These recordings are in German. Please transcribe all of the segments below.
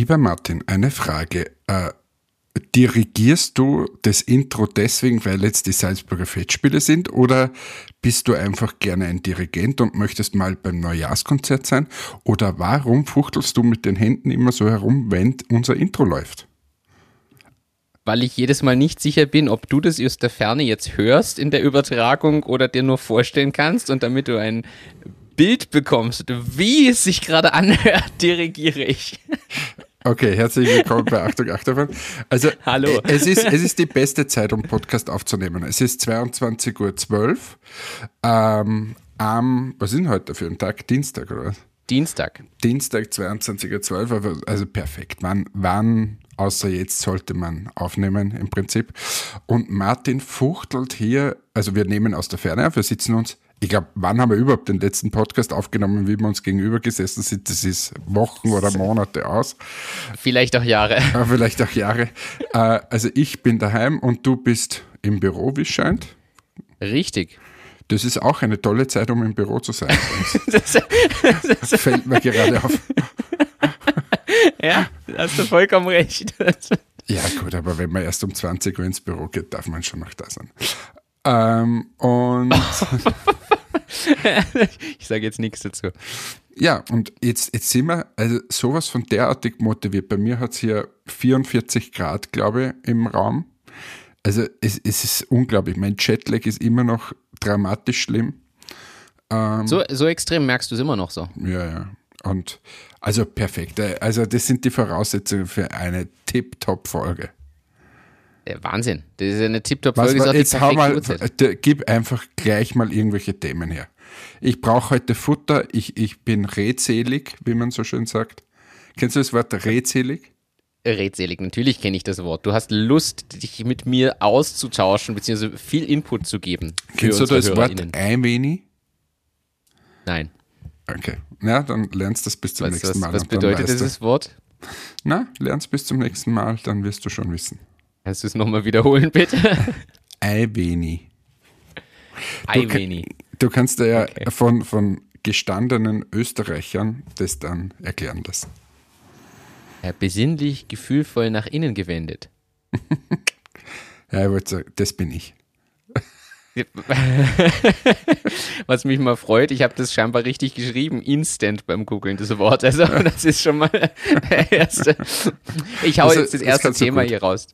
Lieber Martin, eine Frage. Äh, dirigierst du das Intro deswegen, weil jetzt die Salzburger Fettspiele sind oder bist du einfach gerne ein Dirigent und möchtest mal beim Neujahrskonzert sein? Oder warum fuchtelst du mit den Händen immer so herum, wenn unser Intro läuft? Weil ich jedes Mal nicht sicher bin, ob du das aus der Ferne jetzt hörst in der Übertragung oder dir nur vorstellen kannst und damit du ein Bild bekommst, wie es sich gerade anhört, dirigiere ich. Okay, herzlich willkommen bei Achtung Achterbahn. Also, Hallo. äh, Es ist, es ist die beste Zeit, um Podcast aufzunehmen. Es ist 22.12 Uhr. Ähm, am, was ist denn heute für ein Tag? Dienstag, oder was? Dienstag. Dienstag, 22.12 Uhr, also perfekt. Wann, wann, außer jetzt, sollte man aufnehmen im Prinzip. Und Martin fuchtelt hier, also wir nehmen aus der Ferne auf, wir sitzen uns, ich glaube, wann haben wir überhaupt den letzten Podcast aufgenommen, wie wir uns gegenüber gesessen sind? Das ist Wochen oder Monate aus. Vielleicht auch Jahre. Ja, vielleicht auch Jahre. Äh, also ich bin daheim und du bist im Büro, wie es scheint. Richtig. Das ist auch eine tolle Zeit, um im Büro zu sein. Das, Das fällt mir gerade auf. ja, hast du vollkommen recht. Ja gut, aber wenn man erst um 20 Uhr ins Büro geht, darf man schon noch da sein. Ähm, und Ich sage jetzt nichts dazu. ja, und jetzt, jetzt sind wir also sowas von derartig motiviert. Bei mir hat es hier 44 Grad, glaube ich, im Raum. Also es, es ist unglaublich. Mein Jetlag ist immer noch dramatisch schlimm. So, so extrem merkst du es immer noch so. Ja, ja. Und also perfekt. Also das sind die Voraussetzungen für eine Tip-Top-Folge. Ja, Wahnsinn. Das ist eine auch die jetzt hau mal, d- gib einfach gleich mal irgendwelche Themen her. Ich brauche heute Futter. Ich, ich bin redselig, wie man so schön sagt. Kennst du das Wort redselig? Redselig, natürlich kenne ich das Wort. Du hast Lust, dich mit mir auszutauschen, beziehungsweise viel Input zu geben. Kennst du das Wort ein wenig? Nein. Okay. Na, dann lernst du das bis zum Was, nächsten Mal. was bedeutet dieses Wort? Na, lernst bis zum nächsten Mal, dann wirst du schon wissen. Kannst du es nochmal wiederholen, bitte? Wenig. Eiweni. Du kannst dir ja Okay. von, von gestandenen Österreichern das dann erklären lassen. Ja, besinnlich, gefühlvoll nach innen gewendet. Ja, ich wollte sagen, das bin ich. Was mich mal freut, ich habe das scheinbar richtig geschrieben, instant beim Googlen, das Wort. Also das ist schon mal der erste. Ich hau Also, jetzt das das erste du Thema hier raus.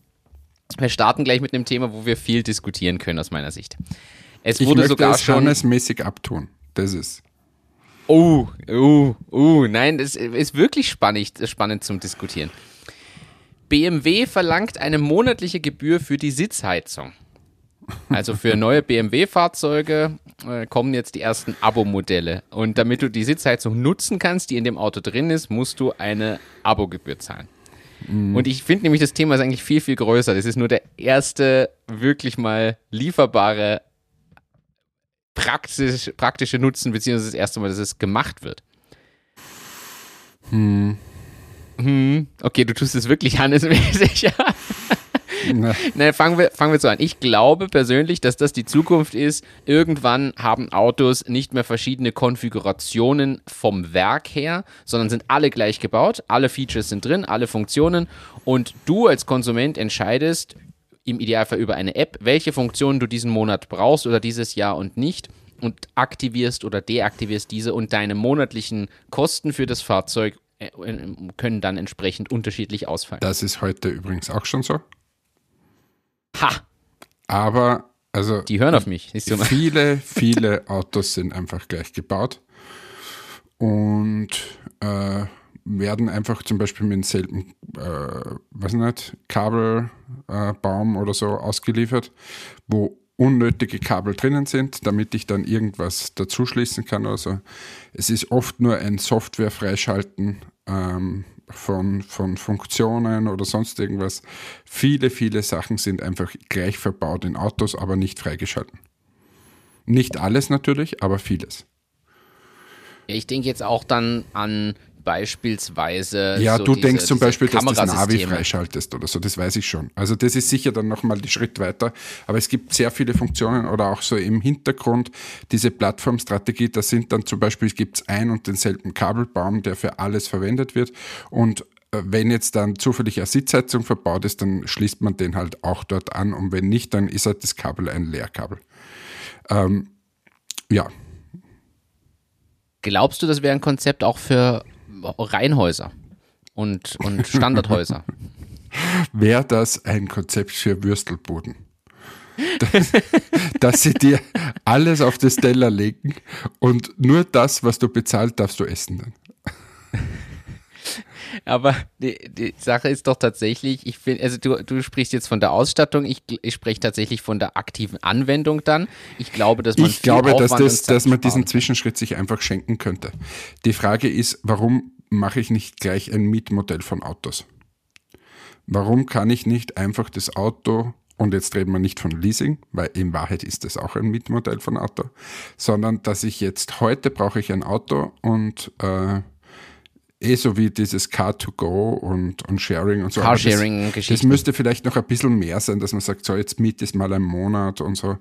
Wir starten gleich mit einem Thema, wo wir viel diskutieren können aus meiner Sicht. Es Ich wurde möchte sogar es schon. Hannes-mäßig abtun. Das ist. Oh, oh, oh, nein, das ist wirklich spannend, spannend zum Diskutieren. BMW verlangt eine monatliche Gebühr für die Sitzheizung. Also für neue BMW-Fahrzeuge äh, kommen jetzt die ersten Abo-Modelle. Und damit du die Sitzheizung nutzen kannst, die in dem Auto drin ist, musst du eine Abogebühr zahlen. Und ich finde nämlich, das Thema ist eigentlich viel, viel größer. Das ist nur der erste wirklich mal lieferbare praktisch, praktische Nutzen, beziehungsweise das erste Mal, dass es gemacht wird. Hm. Okay, du tust es wirklich handelsmäßig. Nein, fangen wir, fangen wir so an. Ich glaube persönlich, dass das die Zukunft ist. Irgendwann haben Autos nicht mehr verschiedene Konfigurationen vom Werk her, sondern sind alle gleich gebaut. Alle Features sind drin, alle Funktionen. Und du als Konsument entscheidest im Idealfall über eine App, welche Funktionen du diesen Monat brauchst oder dieses Jahr und nicht. Und aktivierst oder deaktivierst diese und deine monatlichen Kosten für das Fahrzeug äh, können dann entsprechend unterschiedlich ausfallen. das ist heute übrigens auch schon so. Ha! Aber, also, Die hören auf mich. Viele, viele Autos sind einfach gleich gebaut und äh, werden einfach zum Beispiel mit demselben, äh, weiß nicht, Kabelbaum äh, oder so ausgeliefert, wo unnötige Kabel drinnen sind, damit ich dann irgendwas dazuschließen kann oder so. Es ist oft nur ein Software-Freischalten ähm, von, von Funktionen oder sonst irgendwas. Viele, viele Sachen sind einfach gleich verbaut in Autos, aber nicht freigeschalten. Nicht alles natürlich, aber vieles. Ich denke jetzt auch dann an beispielsweise. Ja, so du diese, denkst zum Beispiel, dass du das Navi freischaltest oder so, das weiß ich schon. Also das ist sicher dann nochmal die Schritt weiter. Aber es gibt sehr viele Funktionen oder auch so im Hintergrund diese Plattformstrategie, da sind dann zum Beispiel, gibt es ein und denselben Kabelbaum, der für alles verwendet wird und äh, wenn jetzt dann zufällig eine Sitzheizung verbaut ist, dann schließt man den halt auch dort an und wenn nicht, dann ist halt das Kabel ein Leerkabel. Ähm, ja. Glaubst du, das wäre ein Konzept auch für Reihenhäuser und, und Standardhäuser? wäre das ein Konzept für Würstelboden? dass, dass sie dir alles auf das Teller legen und nur das, was du bezahlt, darfst du essen dann. Aber die, die, Sache ist doch tatsächlich, ich finde, also du, du sprichst jetzt von der Ausstattung, ich, ich spreche tatsächlich von der aktiven Anwendung dann. Ich glaube, dass man Ich glaube, dass, das, dass man diesen Zwischenschritt sich einfach schenken könnte. Die Frage ist, warum mache ich nicht gleich ein Mietmodell von Autos? Warum kann ich nicht einfach das Auto und jetzt reden wir nicht von Leasing, weil in Wahrheit ist das auch ein Mietmodell von Auto, sondern dass ich jetzt heute brauche ich ein Auto und äh, eh so wie dieses Car2Go und, und Sharing und so. Carsharing-Geschichte. Das, das, müsste vielleicht noch ein bisschen mehr sein, dass man sagt, so jetzt miet es mal einen Monat und so.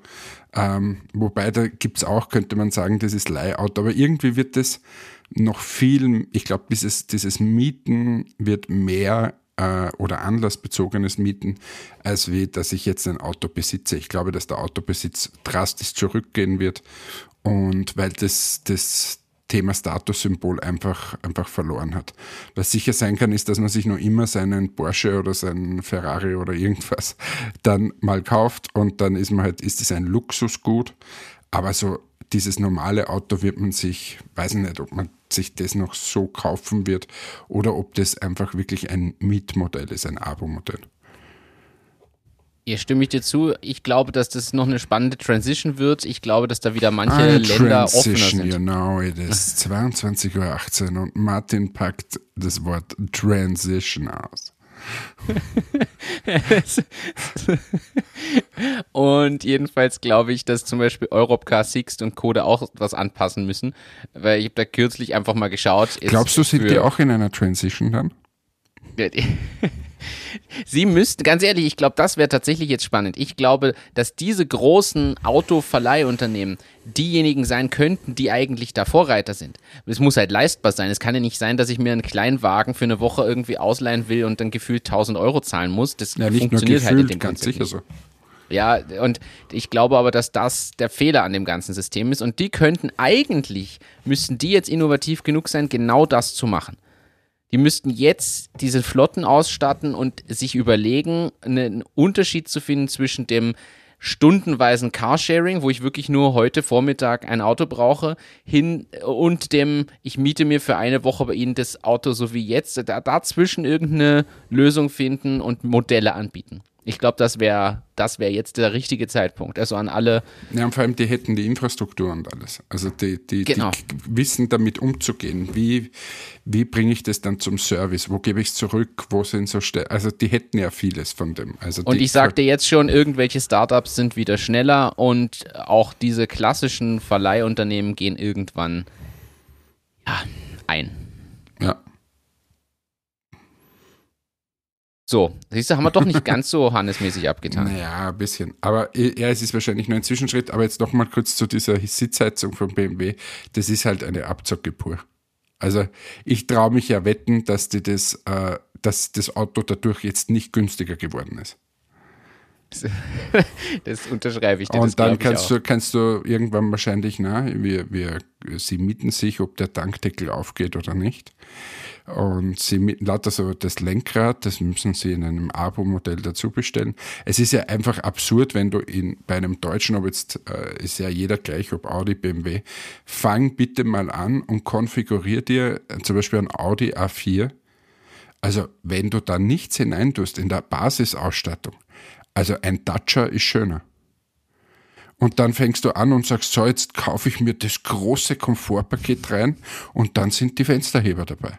Ähm, wobei da gibt es auch, könnte man sagen, das ist Leihauto, aber irgendwie wird das noch viel, ich glaube, dieses, dieses Mieten wird mehr äh, oder anlassbezogenes Mieten, als wie, dass ich jetzt ein Auto besitze. Ich glaube, dass der Autobesitz drastisch zurückgehen wird und weil das, das Thema Statussymbol einfach, einfach verloren hat. Was sicher sein kann, ist, dass man sich noch immer seinen Porsche oder seinen Ferrari oder irgendwas dann mal kauft und dann ist man halt, ist es ein Luxusgut. Aber so dieses normale Auto wird man sich, weiß ich nicht, ob man sich das noch so kaufen wird oder ob das einfach wirklich ein Mietmodell ist, ein Abo-Modell. Hier stimme ich dir zu. Ich glaube, dass das noch eine spannende Transition wird. Ich glaube, dass da wieder manche eine Länder offener sind. Genau, it is 22.18 Uhr und Martin packt das Wort Transition aus. und jedenfalls glaube ich, dass zum Beispiel Europcar, Sixt und Code auch was anpassen müssen, weil ich habe da kürzlich einfach mal geschaut. Glaubst du, sind die auch in einer Transition dann? Sie müssten, ganz ehrlich, ich glaube, das wäre tatsächlich jetzt spannend. Ich glaube, dass diese großen Autoverleihunternehmen diejenigen sein könnten, die eigentlich da Vorreiter sind. Es muss halt leistbar sein. Es kann ja nicht sein, dass ich mir einen kleinen Wagen für eine Woche irgendwie ausleihen will und dann gefühlt 1000 Euro zahlen muss. Das ja, funktioniert gefühlt, halt in dem ganz sicher nicht. so. Ja, und ich glaube aber, dass das der Fehler an dem ganzen System ist. Und die könnten eigentlich, müssten die jetzt innovativ genug sein, genau das zu machen. Die müssten jetzt diese Flotten ausstatten und sich überlegen, einen Unterschied zu finden zwischen dem stundenweisen Carsharing, wo ich wirklich nur heute Vormittag ein Auto brauche, hin und dem, ich miete mir für eine Woche bei Ihnen das Auto so wie jetzt, da, dazwischen irgendeine Lösung finden und Modelle anbieten. Ich glaube, das wäre das wär jetzt der richtige Zeitpunkt. Also an alle. Ja, und vor allem, die hätten die Infrastruktur und alles. Also die, die, genau. die wissen damit umzugehen. Wie, wie bringe ich das dann zum Service? Wo gebe ich es zurück? Wo sind so Ste Also die hätten ja vieles von dem. Also und ich sagte jetzt schon, irgendwelche Startups sind wieder schneller und auch diese klassischen Verleihunternehmen gehen irgendwann ja, ein. Ja. So, siehst du, haben wir doch nicht ganz so hannesmäßig abgetan. Naja, ein bisschen. Aber ja, es ist wahrscheinlich nur ein Zwischenschritt. Aber jetzt nochmal kurz zu dieser Sitzheizung von BMW. Das ist halt eine Abzocke pur. Also ich traue mich ja wetten, dass, die das, äh, dass das Auto dadurch jetzt nicht günstiger geworden ist. Das unterschreibe ich dir. Und dann kannst du, kannst du irgendwann wahrscheinlich, na, wir, wir, sie mieten sich, ob der Tankdeckel aufgeht oder nicht. Und sie lauter so das Lenkrad, das müssen sie in einem Abo-Modell dazu bestellen. Es ist ja einfach absurd, wenn du in, bei einem Deutschen, ob jetzt äh, ist ja jeder gleich, ob Audi, BMW, fang bitte mal an und konfigurier dir äh, zum Beispiel ein Audi A4. Also wenn du da nichts hineintust in der Basisausstattung, also ein Dacia ist schöner. Und dann fängst du an und sagst, so, jetzt kaufe ich mir das große Komfortpaket rein und dann sind die Fensterheber dabei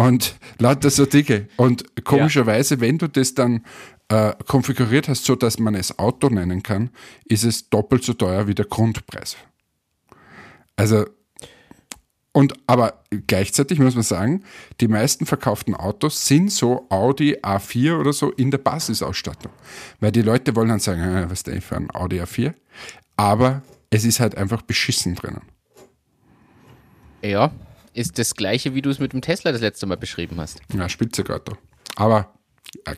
und lauter so Dinge. Und komischerweise, ja. wenn du das dann äh, konfiguriert hast, so dass man es Auto nennen kann, ist es doppelt so teuer wie der Grundpreis. Also, und aber gleichzeitig muss man sagen, die meisten verkauften Autos sind so Audi A4 oder so in der Basisausstattung. Weil die Leute wollen dann sagen, ah, was ist denn für ein Audi A4? Aber es ist halt einfach beschissen drinnen. Ja, ist das gleiche, wie du es mit dem Tesla das letzte Mal beschrieben hast. Ja, Spitzegato. Aber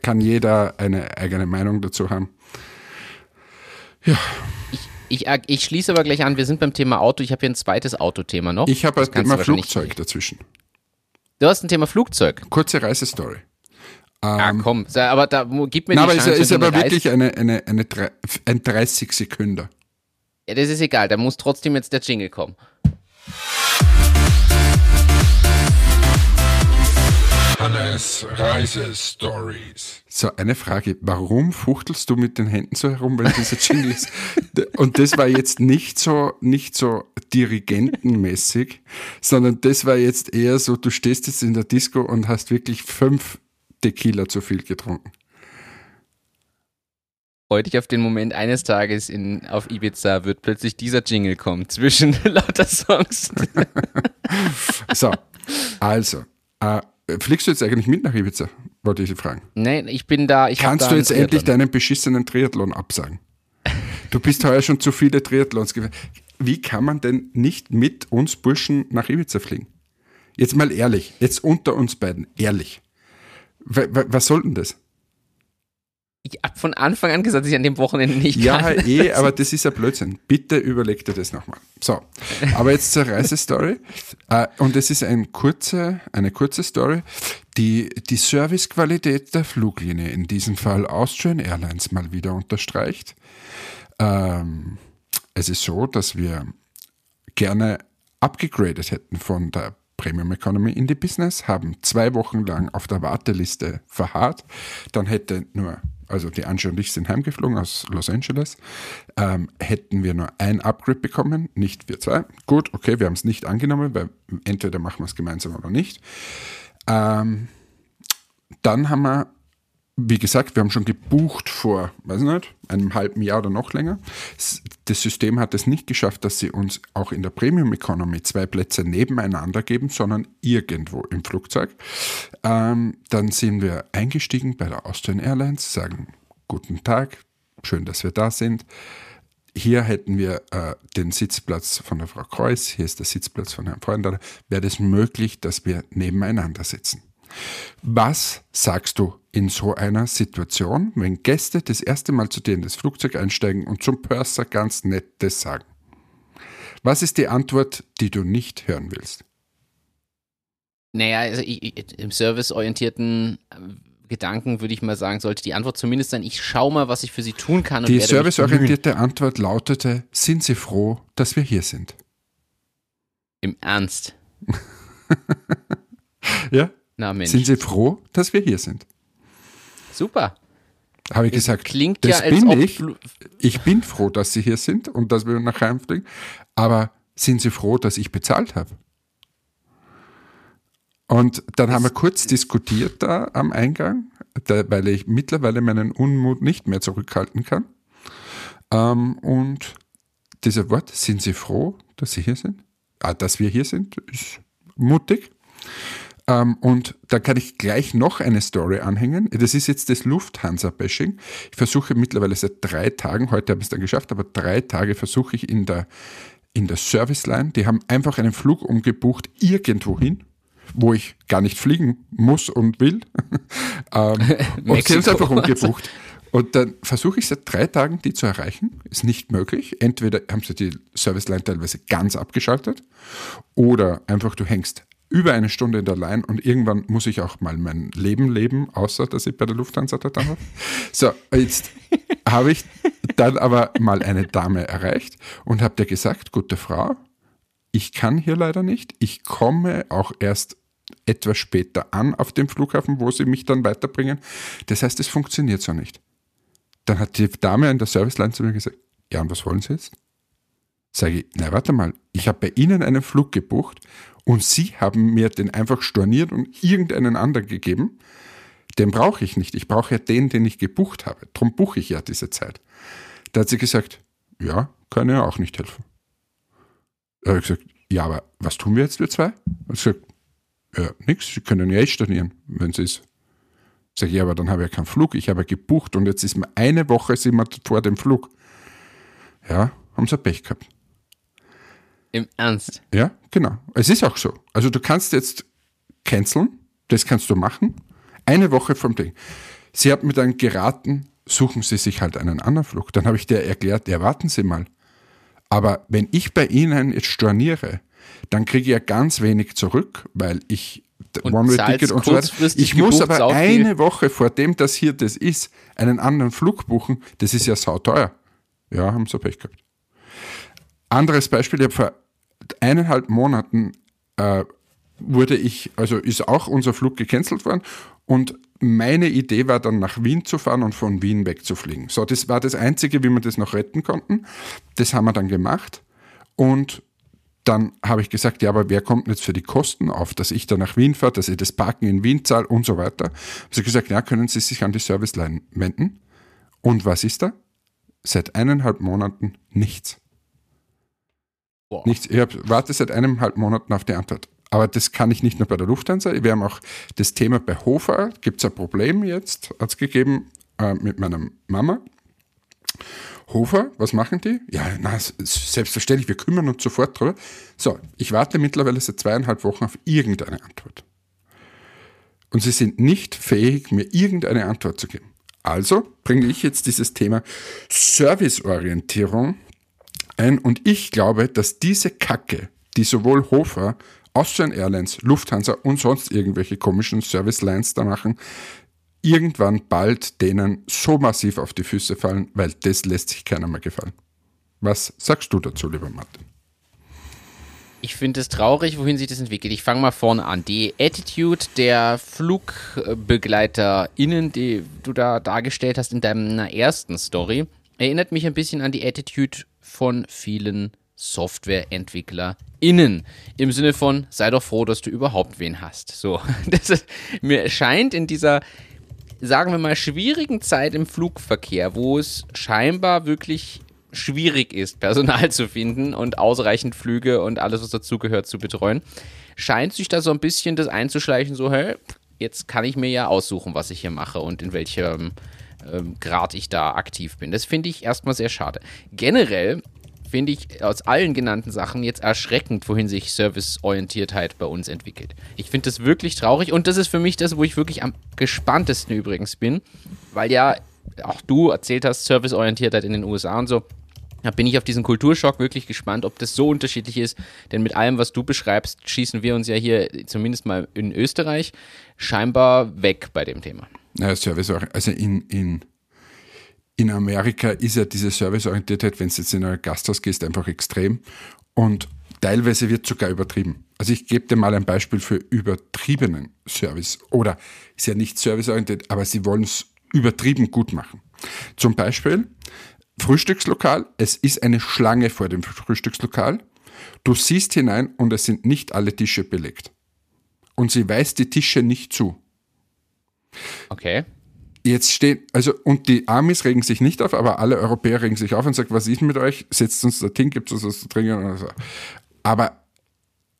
kann jeder eine eigene Meinung dazu haben. Ja. Ich, ich, ich schließe aber gleich an, wir sind beim Thema Auto. Ich habe hier ein zweites Autothema noch. Ich habe ein Thema Flugzeug dazwischen. Du hast ein Thema Flugzeug. Kurze Reisestory. ah, komm. Sa- Aber da gib mir Na, die aber ist, Chance. ist wenn du aber eine Reise- wirklich eine, eine, eine, ein 30 Sekunden. Ja, das ist egal. Da muss trotzdem jetzt der Jingle kommen. Hannes Reisestories. So, eine Frage. Warum fuchtelst du mit den Händen so herum, wenn dieser Jingle ist? Und das war jetzt nicht so, nicht so dirigentenmäßig, sondern das war jetzt eher so, du stehst jetzt in der Disco und hast wirklich fünf Tequila zu viel getrunken. Freue dich auf den Moment eines Tages in, auf Ibiza wird plötzlich dieser Jingle kommen zwischen lauter Songs. So, also, äh, fliegst du jetzt eigentlich mit nach Ibiza? Wollte ich Sie fragen. Nein, ich bin da. Ich Kannst da du jetzt endlich Triathlon. deinen beschissenen Triathlon absagen? Du bist heuer schon zu viele Triathlons gefahren. Wie kann man denn nicht mit uns Burschen nach Ibiza fliegen? Jetzt mal ehrlich, jetzt unter uns beiden, ehrlich. Was soll denn das? Ich habe von Anfang an gesagt, dass ich an dem Wochenende nicht Ja, kann. eh, aber das ist ja Blödsinn. Bitte überleg dir das nochmal. So, aber jetzt zur Reisestory. Äh, Und es ist ein kurze, eine kurze Story, die die Servicequalität der Fluglinie, in diesem Fall Austrian Airlines, mal wieder unterstreicht. Ähm, es ist so, dass wir gerne abgegradet hätten von der Premium Economy in die Business, haben zwei Wochen lang auf der Warteliste verharrt. Dann hätte nur, also die Angie und ich sind heimgeflogen aus Los Angeles, ähm, hätten wir nur ein Upgrade bekommen, nicht wir zwei. Gut, okay, wir haben es nicht angenommen, weil entweder machen wir es gemeinsam oder nicht. Ähm, dann haben wir, wie gesagt, wir haben schon gebucht vor, weiß ich nicht, einem halben Jahr oder noch länger. Das System hat es nicht geschafft, dass sie uns auch in der Premium Economy zwei Plätze nebeneinander geben, sondern irgendwo im Flugzeug. Ähm, dann sind wir eingestiegen bei der Austrian Airlines, sagen guten Tag, schön, dass wir da sind. Hier hätten wir äh, den Sitzplatz von der Frau Kreuz, hier ist der Sitzplatz von Herrn Freundaler. Wäre es möglich, dass wir nebeneinander sitzen? Was sagst du in so einer Situation, wenn Gäste das erste Mal zu dir in das Flugzeug einsteigen und zum Purser ganz Nettes sagen? Was ist die Antwort, die du nicht hören willst? Naja, also ich, im serviceorientierten äh, Gedanken würde ich mal sagen, sollte die Antwort zumindest sein, ich schaue mal, was ich für sie tun kann. Die serviceorientierte Antwort lautete, sind Sie froh, dass wir hier sind? Im Ernst. Ja? Na Mensch. Sind Sie froh, dass wir hier sind? Super. Habe ich gesagt, Klingt das ja, bin ich. Ich bin froh, dass Sie hier sind und dass wir nach Heim fliegen. Aber sind Sie froh, dass ich bezahlt habe? Und dann haben wir kurz diskutiert da am Eingang, da, weil ich mittlerweile meinen Unmut nicht mehr zurückhalten kann. Ähm, und dieser Wort, sind Sie froh, dass Sie hier sind? Ah, dass wir hier sind, ist mutig. Ähm, und da kann ich gleich noch eine Story anhängen. Das ist jetzt das Lufthansa-Bashing. Ich versuche mittlerweile seit drei Tagen, heute habe ich es dann geschafft, aber drei Tage versuche ich in der, in der Serviceline, die haben einfach einen Flug umgebucht irgendwo hin, wo ich gar nicht fliegen muss und will. ähm, und sie haben es einfach umgebucht. Und dann versuche ich seit drei Tagen, die zu erreichen. Ist nicht möglich. Entweder haben sie die Serviceline teilweise ganz abgeschaltet oder einfach du hängst über eine Stunde in der Line und irgendwann muss ich auch mal mein Leben leben, außer dass ich bei der Lufthansa da war. So, jetzt habe ich dann aber mal eine Dame erreicht und habe dir gesagt, gute Frau, ich kann hier leider nicht. Ich komme auch erst etwas später an auf dem Flughafen, wo sie mich dann weiterbringen. Das heißt, es funktioniert so nicht. Dann hat die Dame in der Serviceline zu mir gesagt, ja, und was wollen Sie jetzt? Sage ich, na warte mal, ich habe bei Ihnen einen Flug gebucht und Sie haben mir den einfach storniert und irgendeinen anderen gegeben. Den brauche ich nicht. Ich brauche ja den, den ich gebucht habe. Darum buche ich ja diese Zeit. Da hat sie gesagt, ja, kann ja auch nicht helfen. Da habe ich gesagt, ja, aber was tun wir jetzt, wir zwei? Und sie gesagt, ja, nix, Sie können ja eh stornieren, wenn Sie es. Sag ich, ja, aber dann habe ich ja keinen Flug, ich habe ja gebucht und jetzt ist mir eine Woche sind wir vor dem Flug. Ja, haben sie Pech gehabt. Im Ernst? Ja, genau. Es ist auch so. Also du kannst jetzt canceln, das kannst du machen, eine Woche vom Ding. Sie hat mir dann geraten, suchen Sie sich halt einen anderen Flug. Dann habe ich dir erklärt, ja, warten Sie mal. Aber wenn ich bei Ihnen jetzt storniere, dann kriege ich ja ganz wenig zurück, weil ich One-Way-Ticket und so weiter. Ich muss aber eine Woche vor dem, dass hier das ist, einen anderen Flug buchen. Das ist ja sauteuer. Ja, haben sie Pech gehabt. Anderes Beispiel, ich habe vor eineinhalb Monaten äh, wurde ich, also ist auch unser Flug gecancelt worden und meine Idee war dann nach Wien zu fahren und von Wien wegzufliegen. So, das war das Einzige, wie wir das noch retten konnten. Das haben wir dann gemacht und dann habe ich gesagt, ja, aber wer kommt jetzt für die Kosten auf, dass ich da nach Wien fahre, dass ich das Parken in Wien zahle und so weiter. Sie haben gesagt, ja, können Sie sich an die Serviceline wenden. Und was ist da? Seit eineinhalb Monaten nichts. Boah. Nichts. Ich warte seit eineinhalb Monaten auf die Antwort. Aber das kann ich nicht nur bei der Lufthansa. Wir haben auch das Thema bei Hofer. Gibt es ein Problem jetzt, hat es gegeben, äh, mit meiner Mama. Hofer, was machen die? Ja, na, selbstverständlich, wir kümmern uns sofort drüber. So, ich warte mittlerweile seit zweieinhalb Wochen auf irgendeine Antwort. Und sie sind nicht fähig, mir irgendeine Antwort zu geben. Also bringe ich jetzt dieses Thema Serviceorientierung ein und ich glaube, dass diese Kacke, die sowohl Hofer Austrian Airlines, Lufthansa und sonst irgendwelche komischen Service Lines da machen, irgendwann bald denen so massiv auf die Füße fallen, weil das lässt sich keiner mehr gefallen. Was sagst du dazu, lieber Martin? Ich finde es traurig, wohin sich das entwickelt. Ich fange mal vorne an. Die Attitude der FlugbegleiterInnen, die du da dargestellt hast in deiner ersten Story, erinnert mich ein bisschen an die Attitude von vielen SoftwareentwicklerInnen. Im Sinne von, sei doch froh, dass du überhaupt wen hast. So, das ist, mir scheint in dieser, sagen wir mal, schwierigen Zeit im Flugverkehr, wo es scheinbar wirklich schwierig ist, Personal zu finden und ausreichend Flüge und alles, was dazugehört, zu betreuen, scheint sich da so ein bisschen das einzuschleichen, so, hey, jetzt kann ich mir ja aussuchen, was ich hier mache und in welchem ähm, Grad ich da aktiv bin. Das finde ich erstmal sehr schade. Generell finde ich aus allen genannten Sachen jetzt erschreckend, wohin sich Serviceorientiertheit bei uns entwickelt. Ich finde das wirklich traurig und das ist für mich das, wo ich wirklich am gespanntesten übrigens bin, weil ja auch du erzählt hast, Serviceorientiertheit in den USA und so. Da bin ich auf diesen Kulturschock wirklich gespannt, ob das so unterschiedlich ist. Denn mit allem, was du beschreibst, schießen wir uns ja hier zumindest mal in Österreich scheinbar weg bei dem Thema. Ja, Service, also in, in in Amerika ist ja diese Serviceorientiertheit, wenn du jetzt in ein Gasthaus gehst, einfach extrem. Und teilweise wird sogar übertrieben. Also ich gebe dir mal ein Beispiel für übertriebenen Service. Oder ist ja nicht serviceorientiert, aber sie wollen es übertrieben gut machen. Zum Beispiel Frühstückslokal, es ist eine Schlange vor dem Frühstückslokal. Du siehst hinein und es sind nicht alle Tische belegt. Und sie weist die Tische nicht zu. Okay. Jetzt stehen, also, und die Amis regen sich nicht auf, aber alle Europäer regen sich auf und sagen, was ist mit euch? Setzt uns dorthin, gibt es was zu trinken oder so. Aber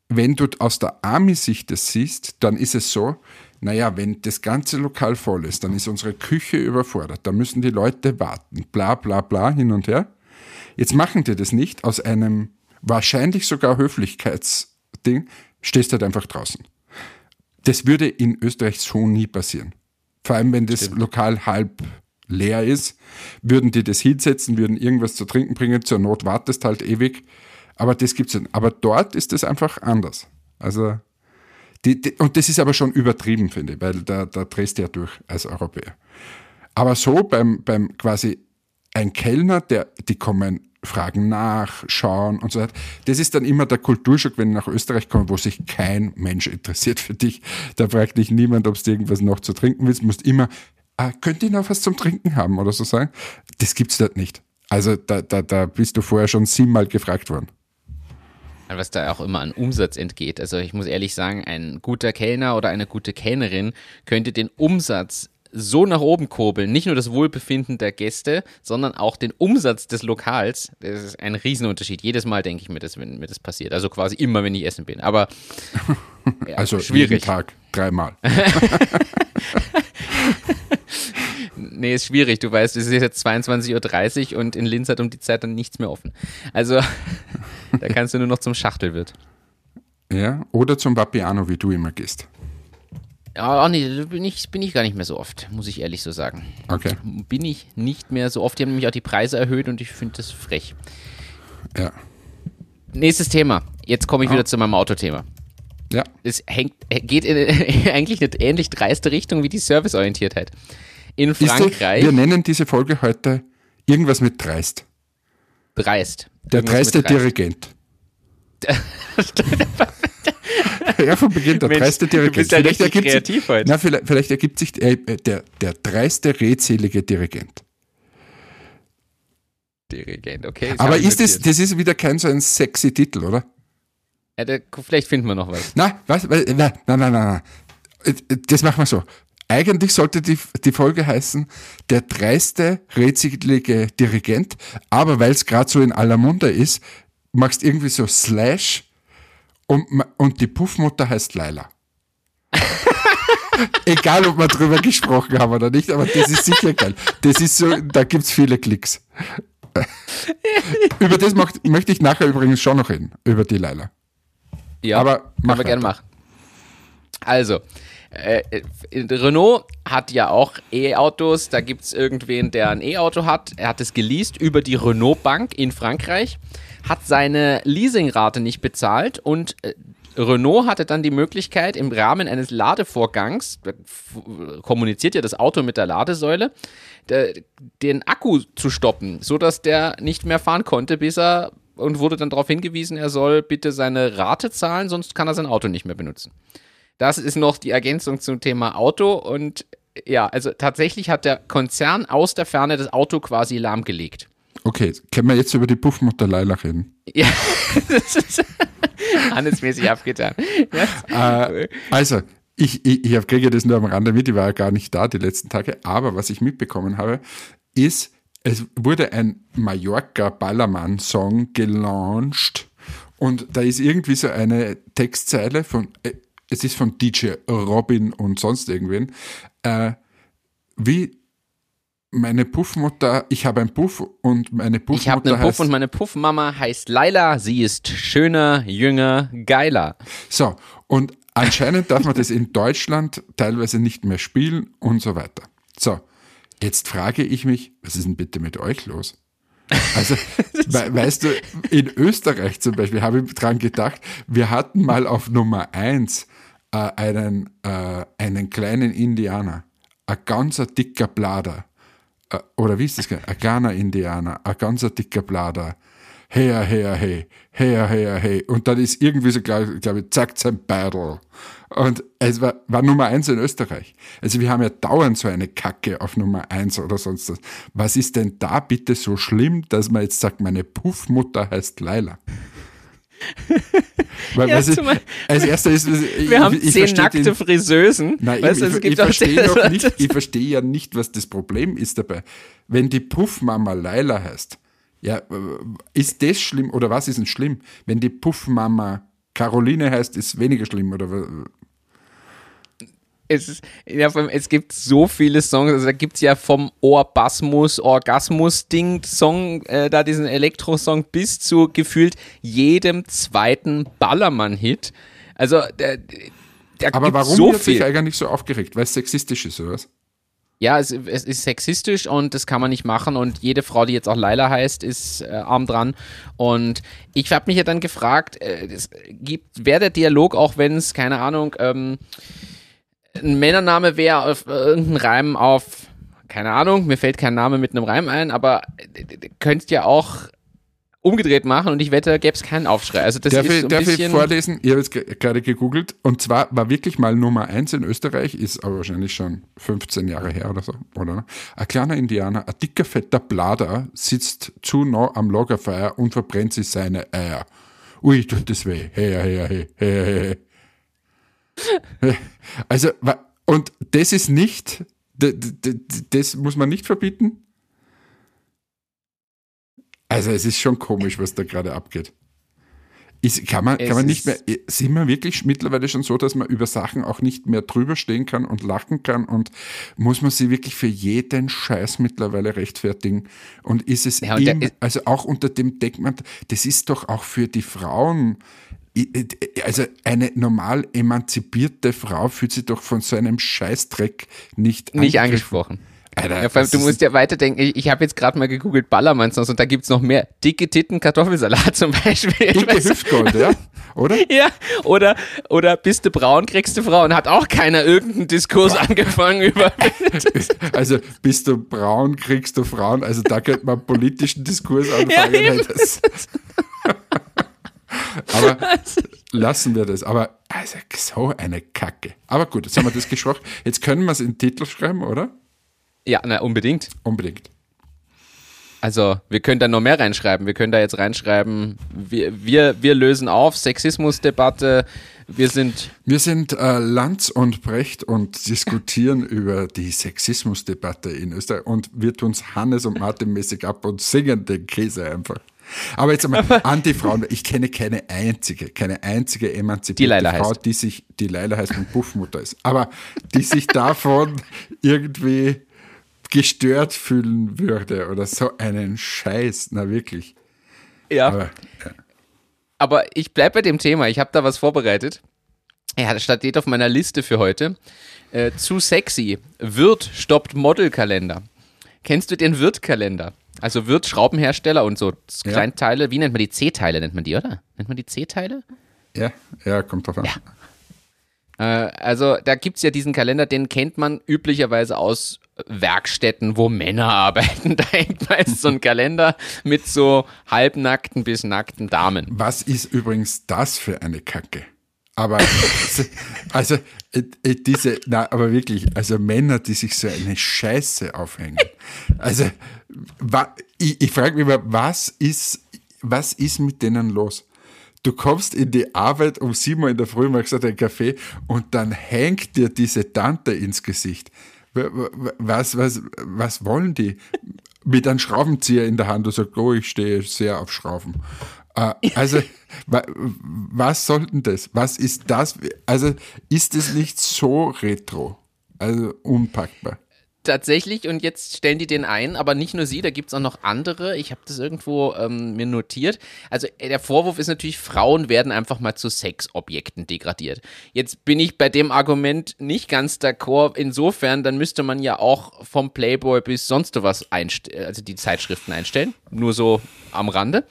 wenn du aus der Army-Sicht das siehst, dann ist es so, naja, wenn das ganze Lokal voll ist, dann ist unsere Küche überfordert, da müssen die Leute warten, bla bla bla hin und her. Jetzt machen die das nicht aus einem wahrscheinlich sogar Höflichkeitsding, stehst halt einfach draußen. Das würde in Österreich so nie passieren. Vor allem, wenn das Stimmt. Lokal halb leer ist, würden die das hinsetzen, würden irgendwas zu trinken bringen. Zur Not wartest halt ewig. Aber das gibt's nicht. Aber dort ist es einfach anders. Also, die, die, und das ist aber schon übertrieben, finde ich, weil da, da drehst du ja durch als Europäer. Aber so beim, beim quasi ein Kellner, der, die kommen fragen nach, schauen und so weiter. Das ist dann immer der Kulturschock, wenn ich nach Österreich komme, wo sich kein Mensch interessiert für dich. Da fragt dich niemand, ob du irgendwas noch zu trinken willst. Du musst immer, ah, könnt ihr noch was zum Trinken haben oder so sagen? Das gibt's dort nicht. Also da, da, da bist du vorher schon siebenmal gefragt worden was da auch immer an Umsatz entgeht. Also ich muss ehrlich sagen, ein guter Kellner oder eine gute Kellnerin könnte den Umsatz so nach oben kurbeln. Nicht nur das Wohlbefinden der Gäste, sondern auch den Umsatz des Lokals. Das ist ein Riesenunterschied. Jedes Mal denke ich mir das, wenn mir das passiert. Also quasi immer, wenn ich essen bin. Aber ja, also schwierig. jeden Tag dreimal. nee, ist schwierig. Du weißt, es ist jetzt 22.30 Uhr und in Linz hat um die Zeit dann nichts mehr offen. Also Da kannst du nur noch zum Schachtelwirt. Ja, oder zum Vapiano, wie du immer gehst. Ja, auch nicht, bin ich, bin ich gar nicht mehr so oft, muss ich ehrlich so sagen. Okay. Bin ich nicht mehr so oft. Die haben nämlich auch die Preise erhöht und ich finde das frech. Ja. Nächstes Thema. Jetzt komme ich Ah. wieder zu meinem Autothema. Ja. Es hängt, geht in eigentlich eine ähnlich dreiste Richtung wie die Serviceorientiertheit. In Frankreich wir nennen diese Folge heute irgendwas mit dreist. dreist. Der dreiste dreist. Dirigent. ja, von Beginn der Mensch, dreiste Dirigent. ja richtig ergibt kreativ sich. Na, vielleicht, vielleicht ergibt sich äh, der, der dreiste, redselige Dirigent. Dirigent, okay. Aber ist das, das ist wieder kein so ein sexy Titel, oder? Ja, da, vielleicht finden wir noch was. Na, was? Nein, nein, nein, nein, nein. Das machen wir so. Eigentlich sollte die, die Folge heißen, der dreiste, redselige Dirigent, aber weil es gerade so in aller Munde ist, machst irgendwie so Slash und, und die Puffmutter heißt Laila. Egal, ob wir drüber gesprochen haben oder nicht, aber das ist sicher geil. Das ist so, da gibt's viele Klicks. über das macht, möchte ich nachher übrigens schon noch reden, über die Laila. Ja, Aber mach können wir gerne machen. Also, äh, äh, Renault hat ja auch E-Autos. Da gibt es irgendwen, der ein E-Auto hat. Er hat es geleast über die Renault Bank in Frankreich, hat seine Leasingrate nicht bezahlt und äh, Renault hatte dann die Möglichkeit, im Rahmen eines Ladevorgangs, kommuniziert ja das Auto mit der Ladesäule, de- den Akku zu stoppen, sodass der nicht mehr fahren konnte, bis er und wurde dann darauf hingewiesen, er soll bitte seine Rate zahlen, sonst kann er sein Auto nicht mehr benutzen. Das ist noch die Ergänzung zum Thema Auto und ja, also tatsächlich hat der Konzern aus der Ferne das Auto quasi lahmgelegt. Okay, können wir jetzt über die Puffmutter Laila reden? Ja, das ist handelsmäßig abgetan. Ja. Äh, also, ich, ich, ich kriege das nur am Rande mit, ich war ja gar nicht da die letzten Tage, aber was ich mitbekommen habe, ist, es wurde ein Mallorca-Ballermann-Song gelauncht und da ist irgendwie so eine Textzeile von, äh, es ist von DJ Robin und sonst irgendwen, äh, wie meine Puffmutter, ich habe einen Puff und meine Puffmutter Ich habe einen Puff heißt, und meine Puffmama heißt Laila. Sie ist schöner, jünger, geiler. So, und anscheinend darf man das in Deutschland teilweise nicht mehr spielen und so weiter. So, jetzt frage ich mich, was ist denn bitte mit euch los? Also, we weißt du, in Österreich zum Beispiel habe ich dran gedacht, wir hatten mal auf Nummer eins äh, einen, äh, einen kleinen Indianer, ein ganzer dicker Blader. Äh, oder wie ist das? Ein kleiner Indianer, ein ganzer dicker Blader. Her, her, hey, her, her, hey. Und dann ist irgendwie so, glaube glaub ich, zack, sein Battle. Und es war, war Nummer eins in Österreich. Also wir haben ja dauernd so eine Kacke auf Nummer eins oder sonst was. Was ist denn da bitte so schlimm, dass man jetzt sagt, meine Puffmutter heißt Laila? Weil, Ja, ich, als erster ist, ich, Wir haben ich zehn verstehe den- nackte Friseusen. Nein, weißt ich, es ich, gibt ich auch verstehe noch nicht, ich verstehe ja nicht, was das Problem ist dabei. Wenn die Puffmama Laila heißt, ja, äh, ist das schlimm oder was ist denn schlimm? Wenn die Puffmama Caroline heißt, ist weniger schlimm oder Es, ja, es gibt so viele Songs, also da gibt es ja vom Orbasmus, Orgasmus-Ding, Song, äh, da diesen Elektro-Song bis zu gefühlt jedem zweiten Ballermann-Hit. Also, der, der Aber warum so wird sich viel. eigentlich so aufgeregt? Weil es sexistisch ist, oder was? Ja, es, es ist sexistisch und das kann man nicht machen und jede Frau, die jetzt auch Laila heißt, ist äh, arm dran. Und ich habe mich ja dann gefragt, äh, es gibt, wäre der Dialog, auch wenn es, keine Ahnung, ähm, ein Männername wäre auf äh, irgendein Reim auf, keine Ahnung, mir fällt kein Name mit einem Reim ein, aber äh, könnt ihr auch umgedreht machen und ich wette, gäbe es keinen Aufschrei. Also das Darf, ist ich, so ein darf ich bisschen... vorlesen? Ich habe jetzt ge- gerade gegoogelt. Und zwar war wirklich mal Nummer eins in Österreich, ist aber wahrscheinlich schon 15 Jahre her oder so, oder? Ein kleiner Indianer, ein dicker, fetter Blader, sitzt zu nah am Lagerfeuer und verbrennt sich seine Eier. Ui, tut das weh. Hey, hey, hey, hey, hey. Also, und das ist nicht, das muss man nicht verbieten? Also, es ist schon komisch, was da gerade abgeht. Ist, kann man, Es kann man nicht mehr, sind wir wirklich mittlerweile schon so, dass man über Sachen auch nicht mehr drüber stehen kann und lachen kann und muss man sie wirklich für jeden Scheiß mittlerweile rechtfertigen? Und ist es Ja, ihm, also auch unter dem Deckmantel, das ist doch auch für die Frauen, also eine normal emanzipierte Frau fühlt sich doch von so einem Scheißdreck nicht Nicht angesprochen. Alter, Ja, vor allem, du musst ja weiterdenken. Ich, ich habe jetzt gerade mal gegoogelt Ballermannsauce und da gibt's noch mehr. Dicke Titten, Kartoffelsalat zum Beispiel. Dicke? Hüftgold, ja? Oder? Ja, oder, oder bist du braun, kriegst du Frauen. Hat auch keiner irgendeinen Diskurs angefangen über. Also bist du braun, kriegst du Frauen. Also da könnte man politischen Diskurs anfangen. Ja, Aber lassen wir das. Aber also so eine Kacke. Aber gut, jetzt haben wir das gesprochen. Jetzt können wir es in den Titel schreiben, oder? Ja, na, unbedingt. Unbedingt. Also, wir können da noch mehr reinschreiben. Wir können da jetzt reinschreiben, wir, wir, wir lösen auf, Sexismusdebatte, wir sind Wir sind äh, Lanz und Brecht und diskutieren über die Sexismusdebatte in Österreich und wir tun's Hannes und Martin mäßig ab und singen den Käse einfach. Aber jetzt einmal an die Frauen. Ich kenne keine einzige, keine einzige Die emanzipierte Leila Frau, heißt. die sich, die Leila heißt und Puffmutter ist, aber die sich davon irgendwie gestört fühlen würde oder so einen Scheiß. Na wirklich. ja. Aber, ja. Aber ich bleibe bei dem Thema. Ich habe da was vorbereitet. Ja, das steht auf meiner Liste für heute. Äh, zu sexy. Wirt stoppt Modelkalender. Kennst du den Wirt-Kalender? Also Wirt Schraubenhersteller und so Ja. Kleinteile. Wie nennt man die C-Teile? Nennt man die, oder? Nennt man die C-Teile? ja, ja, kommt drauf an. Äh, also da gibt's ja diesen Kalender, den kennt man üblicherweise aus Werkstätten, wo Männer arbeiten. Da hängt meist so ein Kalender mit so halbnackten bis nackten Damen. Was ist übrigens das für eine Kacke? Aber, also, äh, äh, diese, na, aber wirklich, also Männer, die sich so eine Scheiße aufhängen. Also, ich, ich frage mich mal, was ist, was ist mit denen los? Du kommst in die Arbeit um sieben Uhr in der Früh, machst einen Kaffee und dann hängt dir diese Tante ins Gesicht. Wa- wa- Was, was, was wollen die? Mit einem Schraubenzieher in der Hand und sagt, oh, ich stehe sehr auf Schrauben. Äh, also, wa, was soll denn das? Was ist das? Also, ist es nicht so retro? Also, unpackbar. Tatsächlich, und jetzt stellen die den ein, aber nicht nur sie, da gibt's auch noch andere. Ich habe das irgendwo ähm, mir notiert. Also äh, der Vorwurf ist natürlich, Frauen werden einfach mal zu Sexobjekten degradiert. Jetzt bin ich bei dem Argument nicht ganz d'accord. Insofern, dann müsste man ja auch vom Playboy bis sonst was einstellen, also die Zeitschriften einstellen. Nur so am Rande.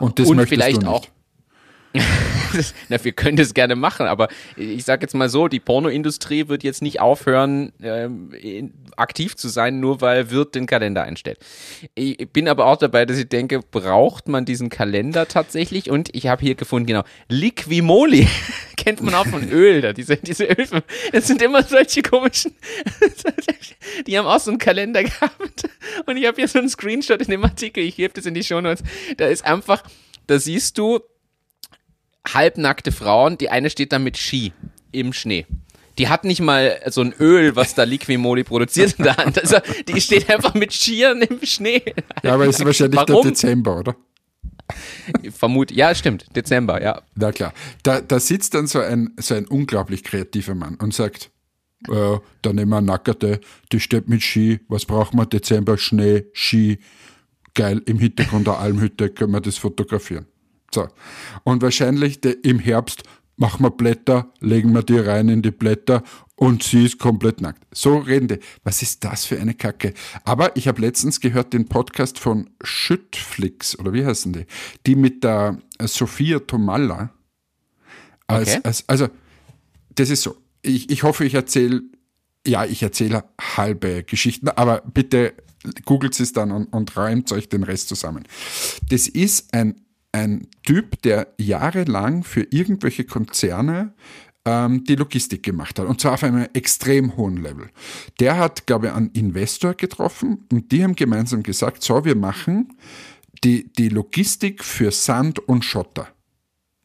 Und das und vielleicht auch. Na, wir können das gerne machen, aber ich sage jetzt mal so, die Pornoindustrie wird jetzt nicht aufhören, ähm, aktiv zu sein, nur weil Wirt den Kalender einstellt. Ich bin aber auch dabei, dass ich denke, braucht man diesen Kalender tatsächlich? Und ich habe hier gefunden, genau, Liquimoli kennt man auch von Öl, da, diese, diese Öl, das sind immer solche komischen, die haben auch so einen Kalender gehabt. Und ich habe hier so einen Screenshot in dem Artikel, ich gebe das in die Shownotes, da ist einfach, da siehst du, halbnackte Frauen, die eine steht da mit Ski im Schnee. Die hat nicht mal so ein Öl, was da Liquimoli produziert in der Hand. Also, die steht einfach mit Skiern im Schnee. Ja, aber es ist wahrscheinlich Warum? der Dezember, oder? Vermut, ja, stimmt, Dezember, ja. Na klar. Da, da sitzt dann so ein, so ein unglaublich kreativer Mann und sagt, äh, da nehmen wir Nackerte, die steht mit Ski, was brauchen wir? Dezember, Schnee, Ski, geil, im Hintergrund der Almhütte können wir das fotografieren. So. Und wahrscheinlich de, im Herbst machen wir Blätter, legen wir die rein in die Blätter und sie ist komplett nackt. So reden die. Was ist das für eine Kacke? Aber ich habe letztens gehört den Podcast von Schüttflix, oder wie heißen die? Die mit der Sophia Tomalla. Als, Okay. als, also, das ist so. Ich, ich hoffe, ich erzähle, ja, ich erzähle halbe Geschichten, aber bitte googelt es dann und, und reimt euch den Rest zusammen. Das ist ein, ein Typ, der jahrelang für irgendwelche Konzerne ähm, die Logistik gemacht hat. Und zwar auf einem extrem hohen Level. Der hat, glaube ich, einen Investor getroffen und die haben gemeinsam gesagt, so, wir machen die, die Logistik für Sand und Schotter.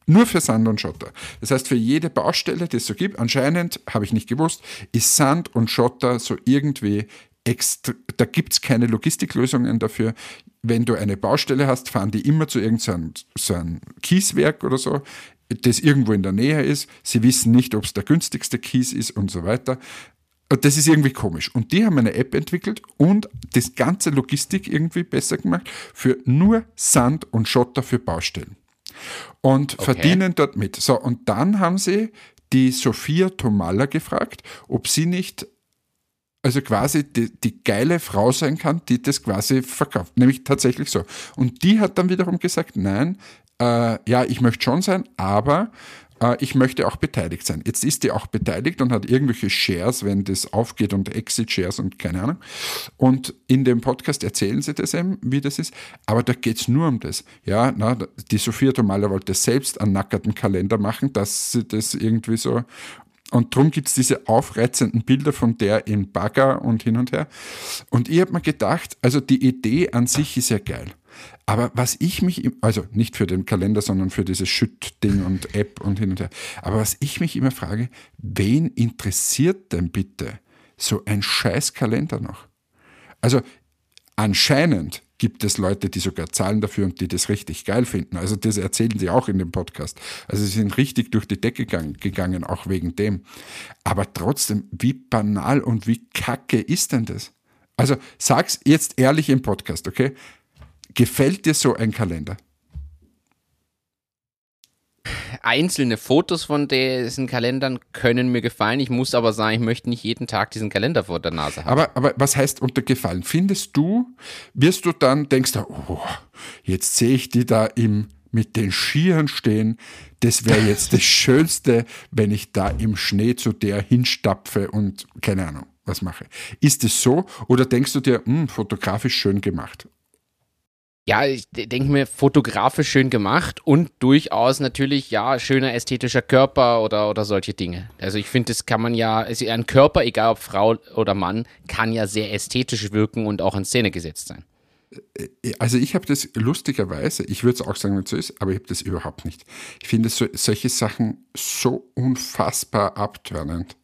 Nur für Sand und Schotter. Das heißt, für jede Baustelle, die es so gibt, anscheinend, habe ich nicht gewusst, ist Sand und Schotter so irgendwie da gibt es keine Logistiklösungen dafür. Wenn du eine Baustelle hast, fahren die immer zu irgendeinem so ein Kieswerk oder so, das irgendwo in der Nähe ist. Sie wissen nicht, ob es der günstigste Kies ist und so weiter. Das ist irgendwie komisch. Und die haben eine App entwickelt und das ganze Logistik irgendwie besser gemacht für nur Sand und Schotter für Baustellen. Und okay. verdienen dort mit. So, und dann haben sie die Sophia Tomalla gefragt, ob sie nicht also quasi die, die geile Frau sein kann, die das quasi verkauft. Nämlich tatsächlich so. Und die hat dann wiederum gesagt, nein, äh, ja, ich möchte schon sein, aber äh, ich möchte auch beteiligt sein. Jetzt ist die auch beteiligt und hat irgendwelche Shares, wenn das aufgeht und Exit-Shares und keine Ahnung. Und in dem Podcast erzählen sie das eben, wie das ist. Aber da geht es nur um das. Ja, na, die Sophia Tomala wollte selbst einen nackerten Kalender machen, dass sie das irgendwie so und darum gibt es diese aufreizenden Bilder von der in Bagger und hin und her. Und ich habe mir gedacht, also die Idee an sich ist ja geil. Aber was ich mich, also nicht für den Kalender, sondern für dieses Schütt-Ding und App und hin und her. Aber was ich mich immer frage, wen interessiert denn bitte so ein scheiß Kalender noch? Also anscheinend gibt es Leute, die sogar zahlen dafür und die das richtig geil finden. Also das erzählen sie auch in dem Podcast. Also sie sind richtig durch die Decke gegangen, auch wegen dem. Aber trotzdem, wie banal und wie kacke ist denn das? Also sag's jetzt ehrlich im Podcast, okay? Gefällt dir so ein Kalender? Einzelne Fotos von diesen Kalendern können mir gefallen. Ich muss aber sagen, ich möchte nicht jeden Tag diesen Kalender vor der Nase haben. Aber, aber was heißt unter gefallen? Findest du, wirst du dann, denkst du, oh, jetzt sehe ich die da im, mit den Skiern stehen. Das wäre jetzt das Schönste, wenn ich da im Schnee zu der hinstapfe und keine Ahnung, was mache. Ist es so oder denkst du dir, hm, fotografisch schön gemacht? Ja, ich denke mir, fotografisch schön gemacht und durchaus natürlich, ja, schöner ästhetischer Körper oder, oder solche Dinge. Also ich finde, das kann man ja, also ein Körper, egal ob Frau oder Mann, kann ja sehr ästhetisch wirken und auch in Szene gesetzt sein. Äh, also ich habe das lustigerweise, ich würde es auch sagen, wenn es so ist, aber ich habe das überhaupt nicht. Ich finde so, solche Sachen so unfassbar abtörnend.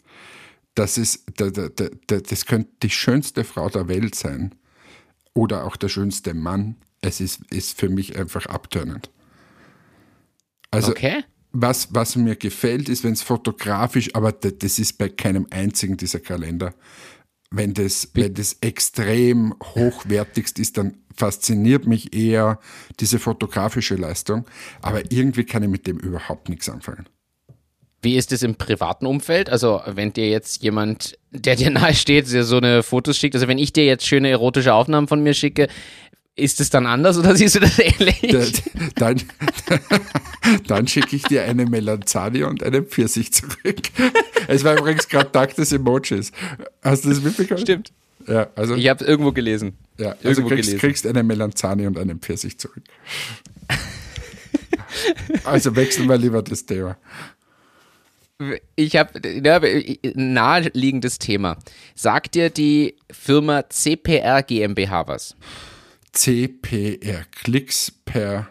Das ist, das könnte die schönste Frau der Welt sein oder auch der schönste Mann es ist, ist für mich einfach abtönend. Also, okay. was, was mir gefällt, ist, wenn es fotografisch, aber das ist bei keinem einzigen dieser Kalender, wenn das, wenn das extrem hochwertigst ist, dann fasziniert mich eher diese fotografische Leistung, aber irgendwie kann ich mit dem überhaupt nichts anfangen. Wie ist es im privaten Umfeld? Also, wenn dir jetzt jemand, der dir nahe steht, dir so eine Fotos schickt, also wenn ich dir jetzt schöne erotische Aufnahmen von mir schicke, ist es dann anders oder siehst du das ähnlich? Dann, dann schicke ich dir eine Melanzani und einen Pfirsich zurück. Es war übrigens gerade Tag des Emojis. Hast du das mitbekommen? Stimmt. Ja, also, ich habe es irgendwo gelesen. Ja, also irgendwo kriegst, gelesen. kriegst eine Melanzani und einen Pfirsich zurück. also wechseln wir lieber das Thema. Ich habe ja, naheliegendes Thema. Sagt dir die Firma CPR GmbH was? CPR, Klicks per.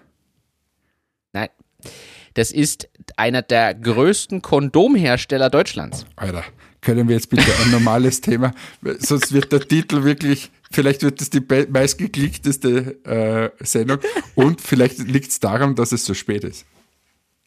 Nein. Das ist einer der größten Kondomhersteller Deutschlands. Alter, können wir jetzt bitte ein normales Thema, sonst wird der Titel wirklich, vielleicht wird es die meistgeklickteste äh, Sendung und vielleicht liegt es daran, dass es so spät ist.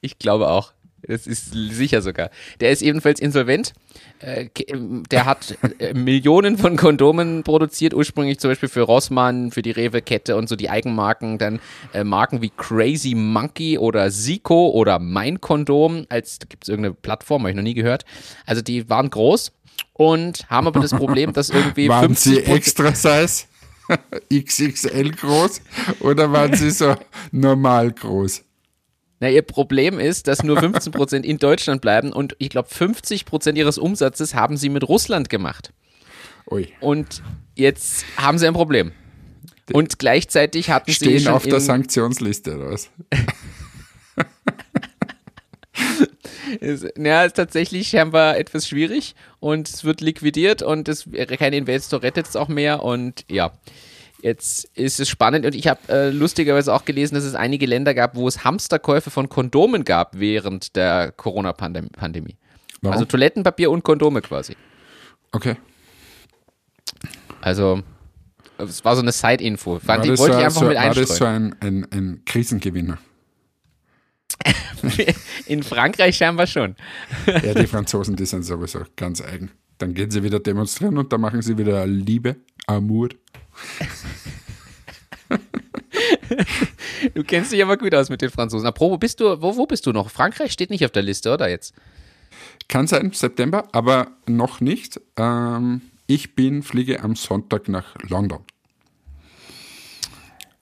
Ich glaube auch. Das ist sicher sogar. Der ist ebenfalls insolvent. Äh, ähm, der hat äh, Millionen von Kondomen produziert, ursprünglich zum Beispiel für Rossmann, für die Rewe-Kette und so die Eigenmarken. Dann äh, Marken wie Crazy Monkey oder Zico oder Mein Kondom. Als gibt es irgendeine Plattform, habe ich noch nie gehört. Also die waren groß und haben aber das Problem, dass irgendwie. waren sie extra Size? XXL groß oder waren sie so normal groß? Na, ihr Problem ist, dass nur 15% in Deutschland bleiben und ich glaube 50% ihres Umsatzes haben sie mit Russland gemacht. Ui. Und jetzt haben sie ein Problem. Und gleichzeitig hatten Stehen sie Stehen auf der Sanktionsliste oder was? ist, ja, ist tatsächlich scheinbar etwas schwierig und es wird liquidiert und es, kein Investor rettet es auch mehr und ja. Jetzt ist es spannend und ich habe äh, lustigerweise auch gelesen, dass es einige Länder gab, wo es Hamsterkäufe von Kondomen gab während der Corona-Pandemie. Also Toilettenpapier und Kondome quasi. Okay. Also, es war so eine Side-Info. War Die das wollte so, ich einfach so, mit war das so einstreuen. ein, ein, ein Krisengewinner? In Frankreich scheinbar schon. Ja, die Franzosen, die sind sowieso ganz eigen. Dann gehen sie wieder demonstrieren und dann machen sie wieder Liebe, Amour. Du kennst dich aber gut aus mit den Franzosen. Apropos, bist du, wo, wo bist du noch? Frankreich steht nicht auf der Liste, oder jetzt? Kann sein, September, aber noch nicht. Ähm, ich bin, fliege am Sonntag nach London.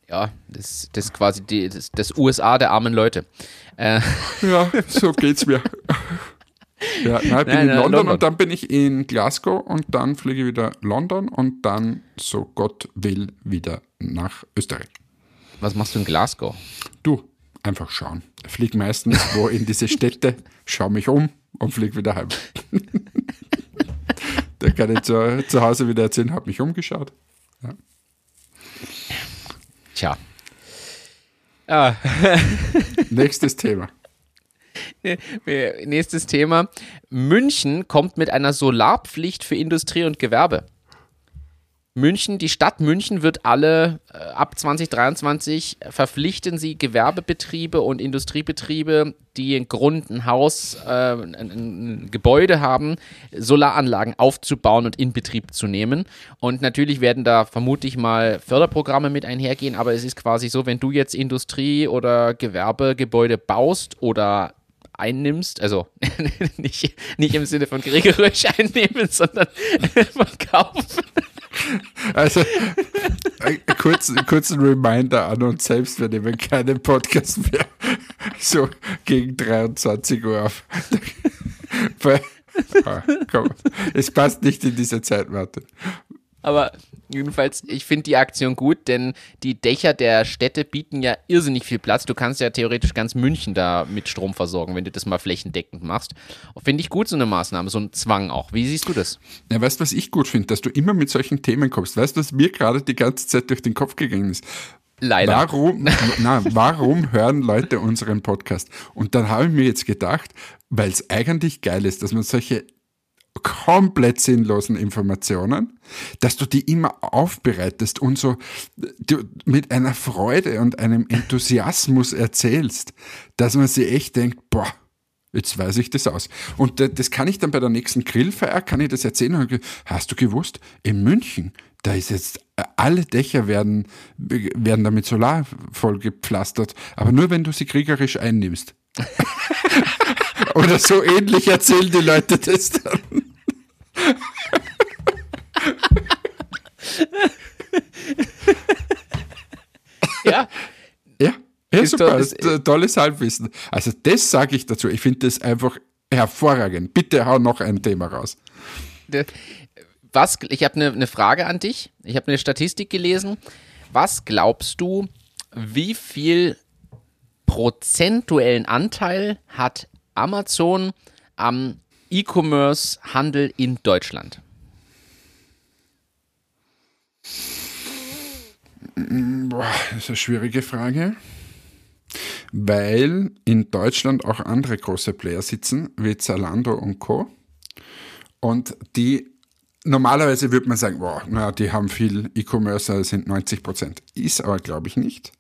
Ja, das, ist quasi die, das, das USA der armen Leute. Äh, Ja, so geht's mir. Ja, nein, ich bin Nein, in nein, London, London. und dann bin ich in Glasgow und dann fliege ich wieder London und dann, so Gott will, wieder nach Österreich. was machst du in Glasgow? Du, einfach schauen. Ich fliege meistens wo in diese Städte, schaue mich um und fliege wieder heim. da kann ich zu, zu Hause wieder erzählen, habe mich umgeschaut. Tja. Ah, Nächstes Thema. nächstes Thema. München kommt mit einer Solarpflicht für Industrie und Gewerbe. München, die Stadt München wird alle äh, ab 2023 verpflichten sie Gewerbebetriebe und Industriebetriebe, die ein Grund, ein Haus, äh, ein, ein Gebäude haben, Solaranlagen aufzubauen und in Betrieb zu nehmen. Und natürlich werden da vermutlich mal Förderprogramme mit einhergehen, aber es ist quasi so, wenn du jetzt Industrie- oder Gewerbegebäude baust oder einnimmst, also nicht, nicht im Sinne von kriegerisch einnehmen, sondern verkaufen. Also, ein kurzen, kurzen Reminder an uns selbst, wir nehmen keinen Podcast mehr so gegen 23 Uhr auf. Ah, komm, es passt nicht in diese Zeit, Martin. Aber jedenfalls, ich finde die Aktion gut, denn die Dächer der Städte bieten ja irrsinnig viel Platz. Du kannst ja theoretisch ganz München da mit Strom versorgen, wenn du das mal flächendeckend machst. Finde ich gut, so eine Maßnahme, so ein Zwang auch. Wie siehst du das? Ja, weißt du, was ich gut finde? Dass du immer mit solchen Themen kommst. Weißt du, was mir gerade die ganze Zeit durch den Kopf gegangen ist? Leider. Warum, na, warum hören Leute unseren Podcast? Und dann habe ich mir jetzt gedacht, weil es eigentlich geil ist, dass man solche komplett sinnlosen Informationen, dass du die immer aufbereitest und so mit einer Freude und einem Enthusiasmus erzählst, dass man sich echt denkt, boah, Jetzt weiß ich das aus. Und das kann ich dann bei der nächsten Grillfeier, kann ich das erzählen. Hast du gewusst, in München, da ist jetzt, äh, alle Dächer werden, werden damit Solar vollgepflastert, aber nur wenn du sie kriegerisch einnimmst. Oder so ähnlich erzählen die Leute das dann. Ja, Ja, ja Ist super, ist ein tolles Halbwissen. Also das sage ich dazu. Ich finde das einfach hervorragend. Bitte hau noch ein Thema raus. Was, ich habe eine ne Frage an dich. Ich habe eine Statistik gelesen. Was glaubst du, wie viel prozentuellen Anteil hat Amazon am E-Commerce-Handel in Deutschland? Boah, das ist eine schwierige Frage. Weil in Deutschland auch andere große Player sitzen, wie Zalando und Co. Und die, normalerweise würde man sagen, boah, na, die haben viel E-Commerce, das sind 90 Prozent. Ist aber, glaube ich, nicht.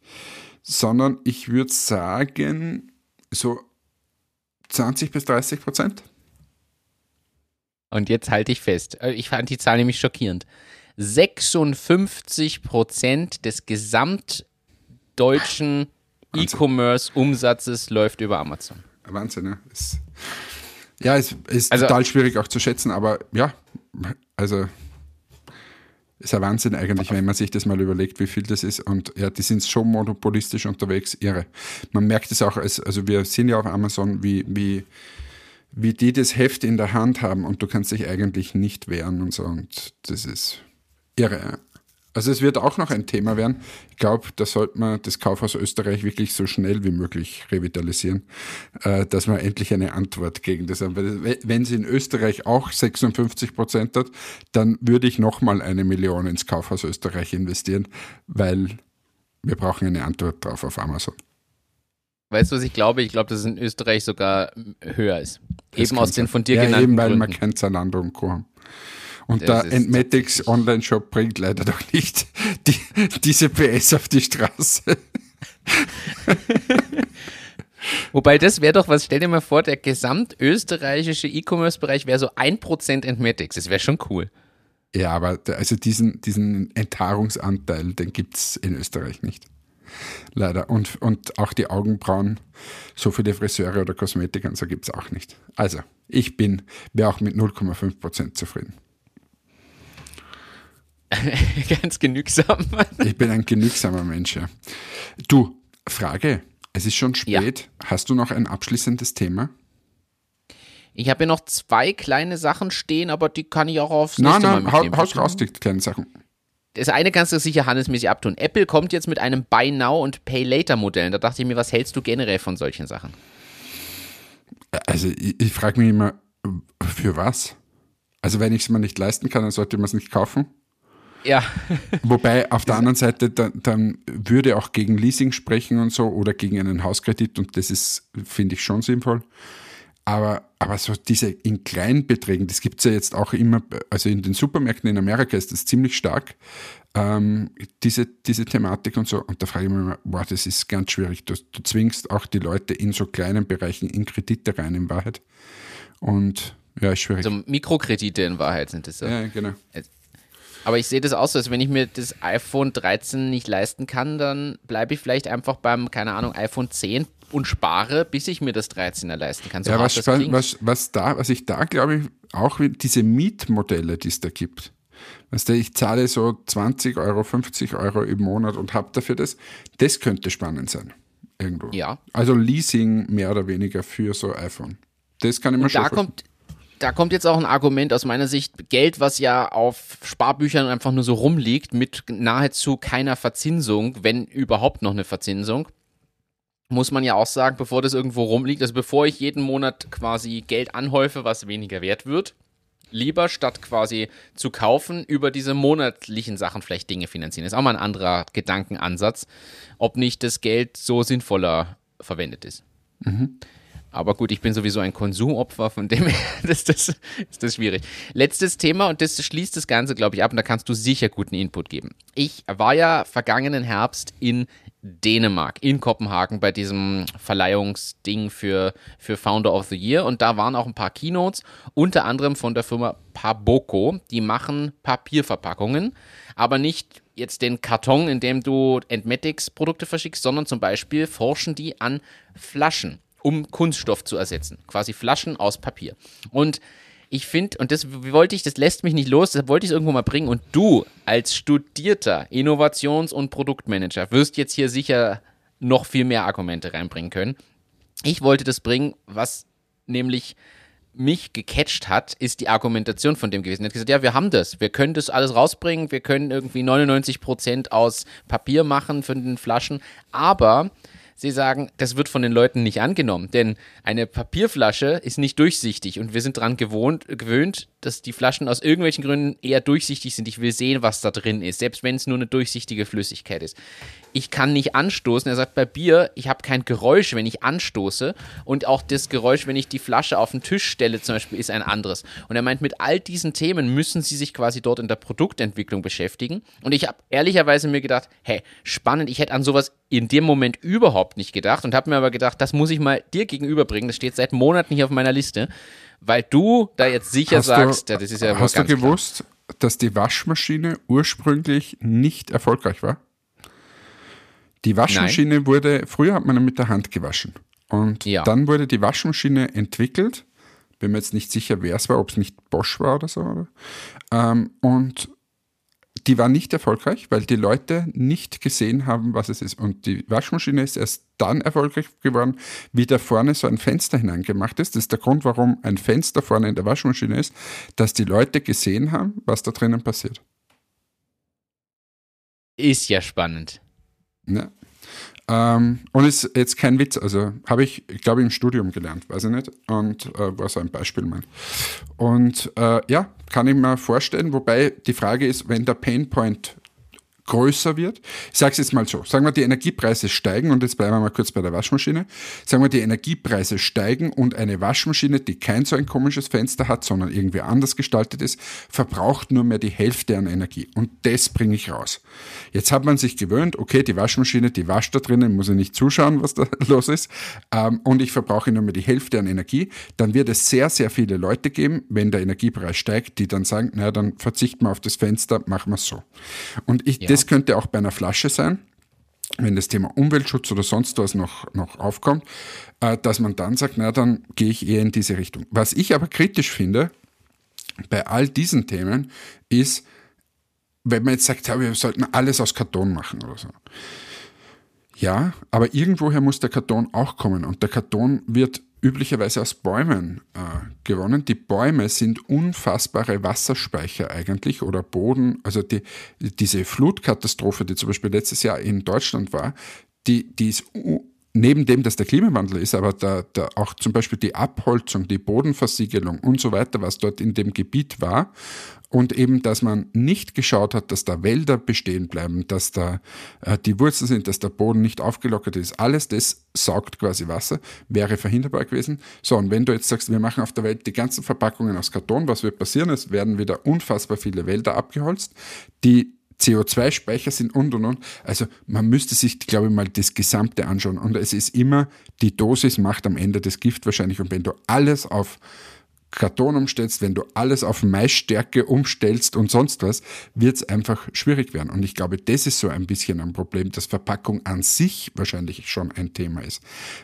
Sondern ich würde sagen, so 20 bis 30 Prozent. Und jetzt halte ich fest. Äh, Ich fand die Zahl nämlich schockierend. 56 Prozent des gesamtdeutschen E-Commerce-Umsatzes läuft über Amazon. Wahnsinn, ne? Ist, ja, es ist Also- total schwierig auch zu schätzen, aber ja, also ist ein Wahnsinn eigentlich, wenn man sich das mal überlegt, wie viel das ist. Und ja, die sind schon monopolistisch unterwegs, irre. Man merkt es auch, als, also wir sehen ja auf Amazon, wie, wie, wie die das Heft in der Hand haben und du kannst dich eigentlich nicht wehren und so. Und das ist irre. Also es wird auch noch ein Thema werden. Ich glaube, da sollte man das Kaufhaus Österreich wirklich so schnell wie möglich revitalisieren, äh, dass man endlich eine Antwort gegen das haben. Wenn sie in Österreich auch 56 Prozent hat, dann würde ich nochmal eine Million ins Kaufhaus Österreich investieren, weil wir brauchen eine Antwort drauf auf Amazon. Weißt du, was ich glaube? Ich glaube, dass es in Österreich sogar höher ist. Das eben aus den von dir ja, genannten eben, weil Gründen. man kein Zalando und Co. haben. Und Das der Entmatics Online-Shop bringt leider doch nicht die, diese PS auf die Straße. Wobei das wäre doch was, stell dir mal vor, der gesamtösterreichische E-Commerce-Bereich wäre so 1% Entmatics. Das wäre schon cool. Ja, aber also diesen, diesen Enthaarungsanteil, den gibt es in Österreich nicht. Leider. Und, und auch die Augenbrauen, so viele Friseure oder Kosmetiker und so gibt es auch nicht. Also, ich bin, wäre auch mit 0,5% zufrieden. Ganz genügsam. Ich bin ein genügsamer Mensch, ja. Du, Frage. Es ist schon spät. Hast du noch ein abschließendes Thema? Ich habe hier noch zwei kleine Sachen stehen, aber die kann ich auch aufs Nein, nächste Mal nein, hau, mitnehmen. haus raus, die kleinen Sachen. Das eine kannst du sicher handelsmäßig abtun. Apple kommt jetzt mit einem Buy Now und Pay Later Modell. Da dachte ich mir, was hältst du generell von solchen Sachen? Also, ich, ich frage mich immer, für was? Also, wenn ich es mir nicht leisten kann, dann sollte man es nicht kaufen. Ja, Wobei auf der anderen Seite dann, dann würde auch gegen Leasing sprechen und so oder gegen einen Hauskredit und das ist, finde ich, schon sinnvoll. Aber, aber so diese in kleinen Beträgen, das gibt es ja jetzt auch immer, also in den Supermärkten in Amerika ist das ziemlich stark, ähm, diese, diese Thematik und so. Und da frage ich mich immer, boah, das ist ganz schwierig. Du, du zwingst auch die Leute in so kleinen Bereichen in Kredite rein, in Wahrheit. Und ja, ist schwierig. also Mikrokredite in Wahrheit sind es. Ja. ja, genau. Aber ich sehe das auch so, dass wenn ich mir das iPhone 13 nicht leisten kann, dann bleibe ich vielleicht einfach beim, keine Ahnung, iPhone 10 und spare, bis ich mir das 13er leisten kann. So Ja, was, was, was, da, was ich da glaube ich auch diese Mietmodelle, die es da gibt. Weißt du, ich zahle so 20 Euro, 50 Euro im Monat und habe dafür das. Das könnte spannend sein. Irgendwo. Ja. Also Leasing mehr oder weniger für so iPhone. Das kann ich mir schon da vorstellen. kommt, da kommt jetzt auch ein Argument aus meiner Sicht. Geld, was ja auf Sparbüchern einfach nur so rumliegt, mit nahezu keiner Verzinsung, wenn überhaupt noch eine Verzinsung, muss man ja auch sagen, bevor das irgendwo rumliegt, also bevor ich jeden Monat quasi Geld anhäufe, was weniger wert wird, lieber statt quasi zu kaufen, über diese monatlichen Sachen vielleicht Dinge finanzieren. ist auch mal ein anderer Gedankenansatz, ob nicht das Geld so sinnvoller verwendet ist. Aber gut, ich bin sowieso ein Konsumopfer, von dem her ist das, ist das schwierig. Letztes Thema und das schließt das Ganze, glaube ich, ab und da kannst du sicher guten Input geben. Ich war ja vergangenen Herbst in Dänemark, in Kopenhagen bei diesem Verleihungsding für, für Founder of the Year und da waren auch ein paar Keynotes, unter anderem von der Firma Paboko, die machen Papierverpackungen, aber nicht jetzt den Karton, in dem du Entmatics-Produkte verschickst, sondern zum Beispiel forschen die an Flaschen um Kunststoff zu ersetzen. Quasi Flaschen aus Papier. Und ich finde, und das wollte ich, das lässt mich nicht los, das wollte ich irgendwo mal bringen. Und du als studierter Innovations- und Produktmanager wirst jetzt hier sicher noch viel mehr Argumente reinbringen können. Ich wollte das bringen, was nämlich mich gecatcht hat, ist die Argumentation von dem gewesen. Er hat gesagt, ja, wir haben das. Wir können das alles rausbringen. Wir können irgendwie 99 Prozent aus Papier machen für den Flaschen. Aber sie sagen, das wird von den Leuten nicht angenommen, denn eine Papierflasche ist nicht durchsichtig und wir sind daran gewohnt, gewöhnt, dass die Flaschen aus irgendwelchen Gründen eher durchsichtig sind. Ich will sehen, was da drin ist, selbst wenn es nur eine durchsichtige Flüssigkeit ist. Ich kann nicht anstoßen. Er sagt, bei Bier, ich habe kein Geräusch, wenn ich anstoße und auch das Geräusch, wenn ich die Flasche auf den Tisch stelle zum Beispiel, ist ein anderes. Und er meint, mit all diesen Themen müssen sie sich quasi dort in der Produktentwicklung beschäftigen. Und ich habe ehrlicherweise mir gedacht, hey, spannend, ich hätte an sowas in dem Moment überhaupt nicht gedacht und habe mir aber gedacht, das muss ich mal dir gegenüberbringen. Das steht seit Monaten hier auf meiner Liste, weil du da jetzt sicher Hast sagst, du, ja, das ist ja wohl hast du ganz klar. gewusst, dass die Waschmaschine ursprünglich nicht erfolgreich war? Die Waschmaschine wurde, früher hat man mit der Hand gewaschen. Und Ja. dann wurde die Waschmaschine entwickelt. Bin mir jetzt nicht sicher, wer es war, ob es nicht Bosch war oder so. Oder? Ähm, und die war nicht erfolgreich, weil die Leute nicht gesehen haben, was es ist. Und die Waschmaschine ist erst dann erfolgreich geworden, wie da vorne so ein Fenster hineingemacht ist. Das ist der Grund, warum ein Fenster vorne in der Waschmaschine ist, dass die Leute gesehen haben, was da drinnen passiert. Ist ja spannend. Ja. Ähm, und ist jetzt kein Witz, also habe ich, ich glaube, im Studium gelernt, weiß ich nicht, und äh, war so ein Beispiel mal. Und äh, ja, kann ich mir vorstellen, wobei die Frage ist, wenn der Painpoint größer wird. Ich sage es jetzt mal so, sagen wir, die Energiepreise steigen und jetzt bleiben wir mal kurz bei der Waschmaschine. Sagen wir, die Energiepreise steigen und eine Waschmaschine, die kein so ein komisches Fenster hat, sondern irgendwie anders gestaltet ist, verbraucht nur mehr die Hälfte an Energie. Und das bringe ich raus. Jetzt hat man sich gewöhnt, okay, die Waschmaschine, die wascht da drinnen, muss ich nicht zuschauen, was da los ist, ähm, und ich verbrauche nur mehr die Hälfte an Energie. Dann wird es sehr, sehr viele Leute geben, wenn der Energiepreis steigt, die dann sagen, naja, dann verzichten wir auf das Fenster, machen wir es so. Und ich, ja. Das könnte auch bei einer Flasche sein wenn das Thema Umweltschutz oder sonst was noch, noch aufkommt, äh, dass man dann sagt, na, dann gehe ich eher in diese Richtung. Was ich aber kritisch finde bei all diesen Themen ist, wenn man jetzt sagt, ja, wir sollten alles aus Karton machen oder so. Ja, aber irgendwoher muss der Karton auch kommen und der Karton wird üblicherweise aus Bäumen äh, gewonnen. Die Bäume sind unfassbare Wasserspeicher eigentlich oder Boden. Also die, diese Flutkatastrophe, die zum Beispiel letztes Jahr in Deutschland war, die, die ist neben dem, dass der Klimawandel ist, aber da, da auch zum Beispiel die Abholzung, die Bodenversiegelung und so weiter, was dort in dem Gebiet war, und eben, dass man nicht geschaut hat, dass da Wälder bestehen bleiben, dass da äh, die Wurzeln sind, dass der Boden nicht aufgelockert ist. Alles das saugt quasi Wasser, wäre verhinderbar gewesen. So, und wenn du jetzt sagst, wir machen auf der Welt die ganzen Verpackungen aus Karton, was wird passieren? Es werden wieder unfassbar viele Wälder abgeholzt. Die CO2-Speicher sind und und und. Also man müsste sich, glaube ich, mal das Gesamte anschauen. Und es ist immer, die Dosis macht am Ende das Gift wahrscheinlich. Und wenn du alles auf Karton umstellst, wenn du alles auf Maisstärke umstellst und sonst was, wird es einfach schwierig werden. Und ich glaube, das ist so ein bisschen ein Problem, dass Verpackung an sich wahrscheinlich schon ein Thema ist.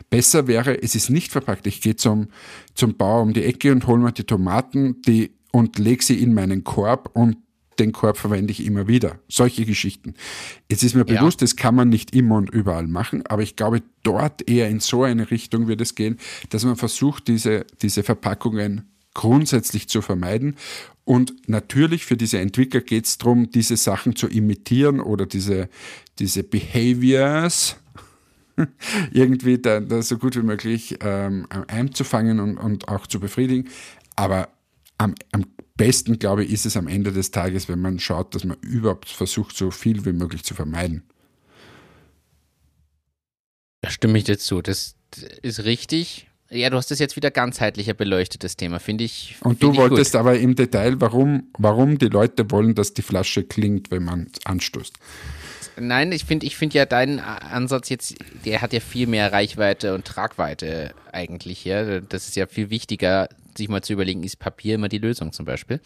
Besser wäre, es ist nicht verpackt. Ich gehe zum, zum Bauer um die Ecke und hole mir die Tomaten die, und lege sie in meinen Korb und den Korb verwende ich immer wieder. Solche Geschichten. Jetzt ist mir ja. bewusst, das kann man nicht immer und überall machen, aber ich glaube, dort eher in so eine Richtung wird es gehen, dass man versucht, diese, diese Verpackungen grundsätzlich zu vermeiden. Und natürlich für diese Entwickler geht es darum, diese Sachen zu imitieren oder diese, diese Behaviors irgendwie da, da so gut wie möglich ähm, einzufangen und, und auch zu befriedigen. Aber am, am besten, glaube ich, ist es am Ende des Tages, wenn man schaut, dass man überhaupt versucht, so viel wie möglich zu vermeiden. Da stimme ich dir zu. Das ist richtig. Ja, du hast es jetzt wieder ganzheitlicher beleuchtet, das Thema, finde ich. Und find du wolltest gut. aber im Detail, warum, warum die Leute wollen, dass die Flasche klingt, wenn man anstößt. Nein, ich finde ich find ja deinen Ansatz jetzt, der hat ja viel mehr Reichweite und Tragweite eigentlich. Ja? Das ist ja viel wichtiger, sich mal zu überlegen, ist Papier immer die Lösung zum Beispiel?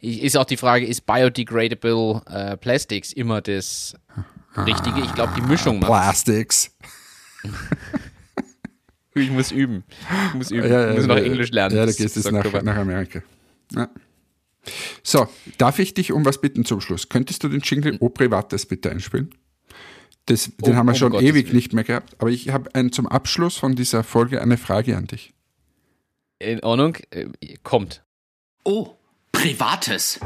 Ist auch die Frage, ist biodegradable äh, Plastics immer das Richtige? Ich glaube, die Mischung macht Plastics. Ich muss üben. Ich muss üben. Ja, ja, ich muss noch Englisch lernen. Ja, da gehst du nach, nach Amerika. Ja. So, darf ich dich um was bitten zum Schluss? Könntest du den Jingle O Privates bitte einspielen? Das, den oh, haben wir schon Gottes ewig Willen. nicht mehr gehabt. Aber ich habe zum Abschluss von dieser Folge eine Frage an dich. In Ordnung, äh, kommt. Oh, Privates.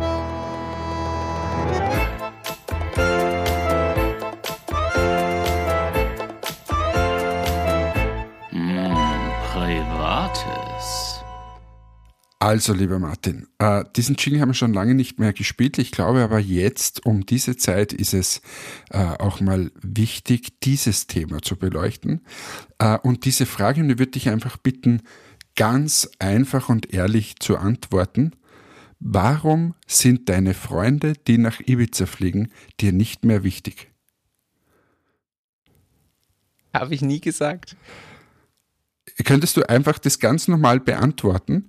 Also, lieber Martin, äh, diesen Jingle haben wir schon lange nicht mehr gespielt. Ich glaube aber jetzt, um diese Zeit, ist es äh, auch mal wichtig, dieses Thema zu beleuchten. Äh, und diese Frage, die würde ich einfach bitten, ganz einfach und ehrlich zu antworten. Warum sind deine Freunde, die nach Ibiza fliegen, dir nicht mehr wichtig? Habe ich nie gesagt. Könntest du einfach das ganz normal beantworten?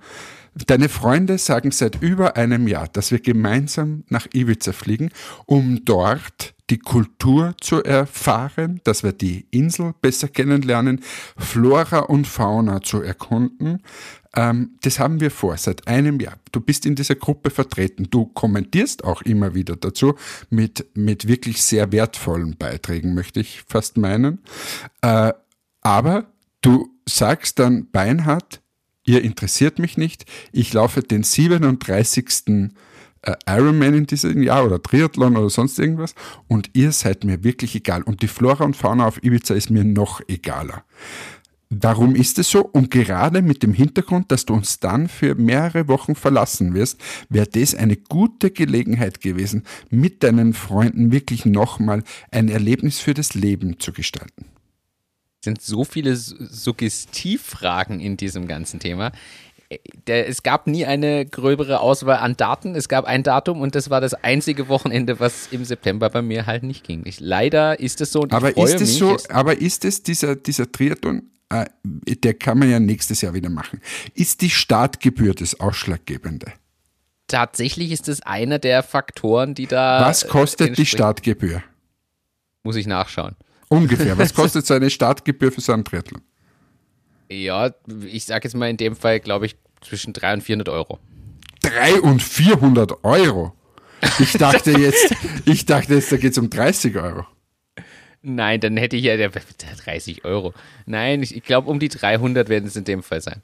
Deine Freunde sagen seit über einem Jahr, dass wir gemeinsam nach Ibiza fliegen, um dort die Kultur zu erfahren, dass wir die Insel besser kennenlernen, Flora und Fauna zu erkunden. Ähm, das haben wir vor seit einem Jahr. Du bist in dieser Gruppe vertreten. Du kommentierst auch immer wieder dazu mit, mit wirklich sehr wertvollen Beiträgen, möchte ich fast meinen. Äh, aber du sagst dann beinhart, ihr interessiert mich nicht. Ich laufe den 37. Äh, Ironman in diesem Jahr oder Triathlon oder sonst irgendwas und ihr seid mir wirklich egal. Und die Flora und Fauna auf Ibiza ist mir noch egaler. Warum ist es so? Und gerade mit dem Hintergrund, dass du uns dann für mehrere Wochen verlassen wirst, wäre das eine gute Gelegenheit gewesen, mit deinen Freunden wirklich nochmal ein Erlebnis für das Leben zu gestalten. Es sind so viele Suggestivfragen in diesem ganzen Thema. Der, es gab nie eine gröbere Auswahl an Daten. Es gab ein Datum und das war das einzige Wochenende, was im September bei mir halt nicht ging. Ich, leider ist es so. Und aber ist es so? Aber ist es dieser dieser Triathlon äh, der kann man ja nächstes Jahr wieder machen. Ist die Startgebühr das Ausschlaggebende? Tatsächlich ist es einer der Faktoren, die da. Was kostet die Startgebühr? Muss ich nachschauen. Ungefähr. Was kostet so eine Startgebühr für so einen Triathlon? Ja, ich sage jetzt mal in dem Fall, glaube ich, zwischen 300 und 400 Euro. 300 und 400 Euro? Ich dachte jetzt, ich dachte jetzt, da geht es um 30 Euro. Nein, dann hätte ich ja 30 Euro. Nein, ich, ich glaube, um die 300 werden es in dem Fall sein.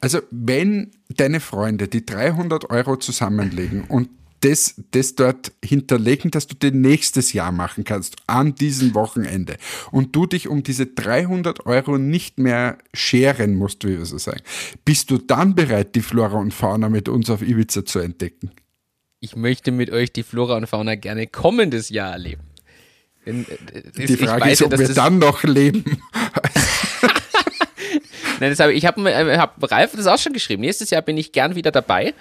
Also, wenn deine Freunde die 300 Euro zusammenlegen und das, das dort hinterlegen, dass du den nächstes Jahr machen kannst, an diesem Wochenende, und du dich um diese 300 Euro nicht mehr scheren musst, wie wir so sagen, bist du dann bereit, die Flora und Fauna mit uns auf Ibiza zu entdecken? Ich möchte mit euch die Flora und Fauna gerne kommendes Jahr erleben. In, äh, die Frage ist, ob wir dann noch leben. Nein, das hab ich, ich habe hab Ralf das auch schon geschrieben. Nächstes Jahr bin ich gern wieder dabei.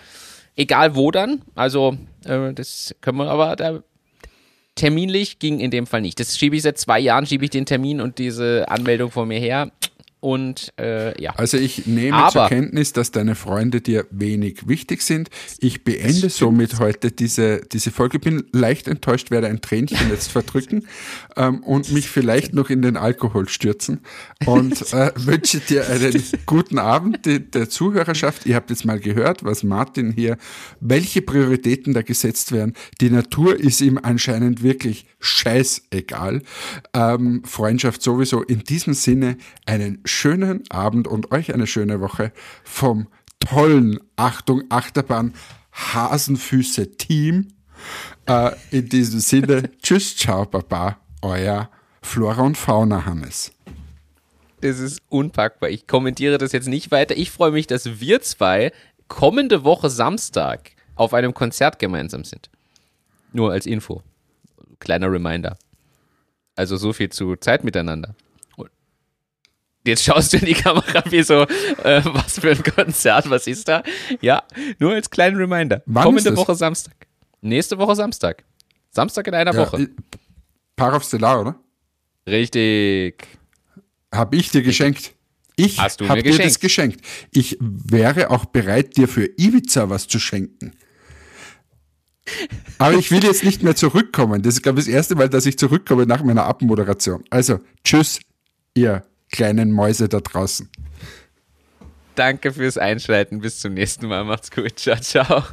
Egal wo dann. Also, äh, das können wir aber da, terminlich ging in dem Fall nicht. Das schiebe ich seit zwei Jahren, schiebe ich den Termin und diese Anmeldung vor mir her. Und äh, ja. Also ich nehme Aber, zur Kenntnis, dass deine Freunde dir wenig wichtig sind. Ich beende somit heute diese, diese Folge. Bin leicht enttäuscht, werde ein Tränchen jetzt verdrücken ähm, und mich vielleicht noch in den Alkohol stürzen. Und äh, wünsche dir einen guten Abend die, der Zuhörerschaft. Ihr habt jetzt mal gehört, was Martin hier, welche Prioritäten da gesetzt werden. Die Natur ist ihm anscheinend wirklich scheißegal. Ähm, Freundschaft sowieso. In diesem Sinne einen schönen Abend und euch eine schöne Woche vom tollen Achtung Achterbahn Hasenfüße Team. Äh, in diesem Sinne, tschüss, ciao, baba, euer Flora und Fauna Hannes. Das ist unpackbar. Ich kommentiere das jetzt nicht weiter. Ich freue mich, dass wir zwei kommende Woche Samstag auf einem Konzert gemeinsam sind. Nur als Info. Kleiner Reminder. Also so viel zu Zeit miteinander. Jetzt schaust du in die Kamera wie so, äh, was für ein Konzert, was ist da? Ja, nur als kleinen Reminder. Wann Kommende Woche Samstag. Nächste Woche Samstag. Samstag in einer ja, Woche. Parov Stellar, oder? Richtig. Hab ich dir geschenkt. Ich habe dir geschenkt. das geschenkt. Ich wäre auch bereit, dir für Ibiza was zu schenken. Aber ich will jetzt nicht mehr zurückkommen. Das ist, glaube ich, das erste Mal, dass ich zurückkomme nach meiner Abmoderation. Also, tschüss, ihr kleinen Mäuse da draußen. Danke fürs Einschalten. Bis zum nächsten Mal. Macht's gut. Ciao, ciao.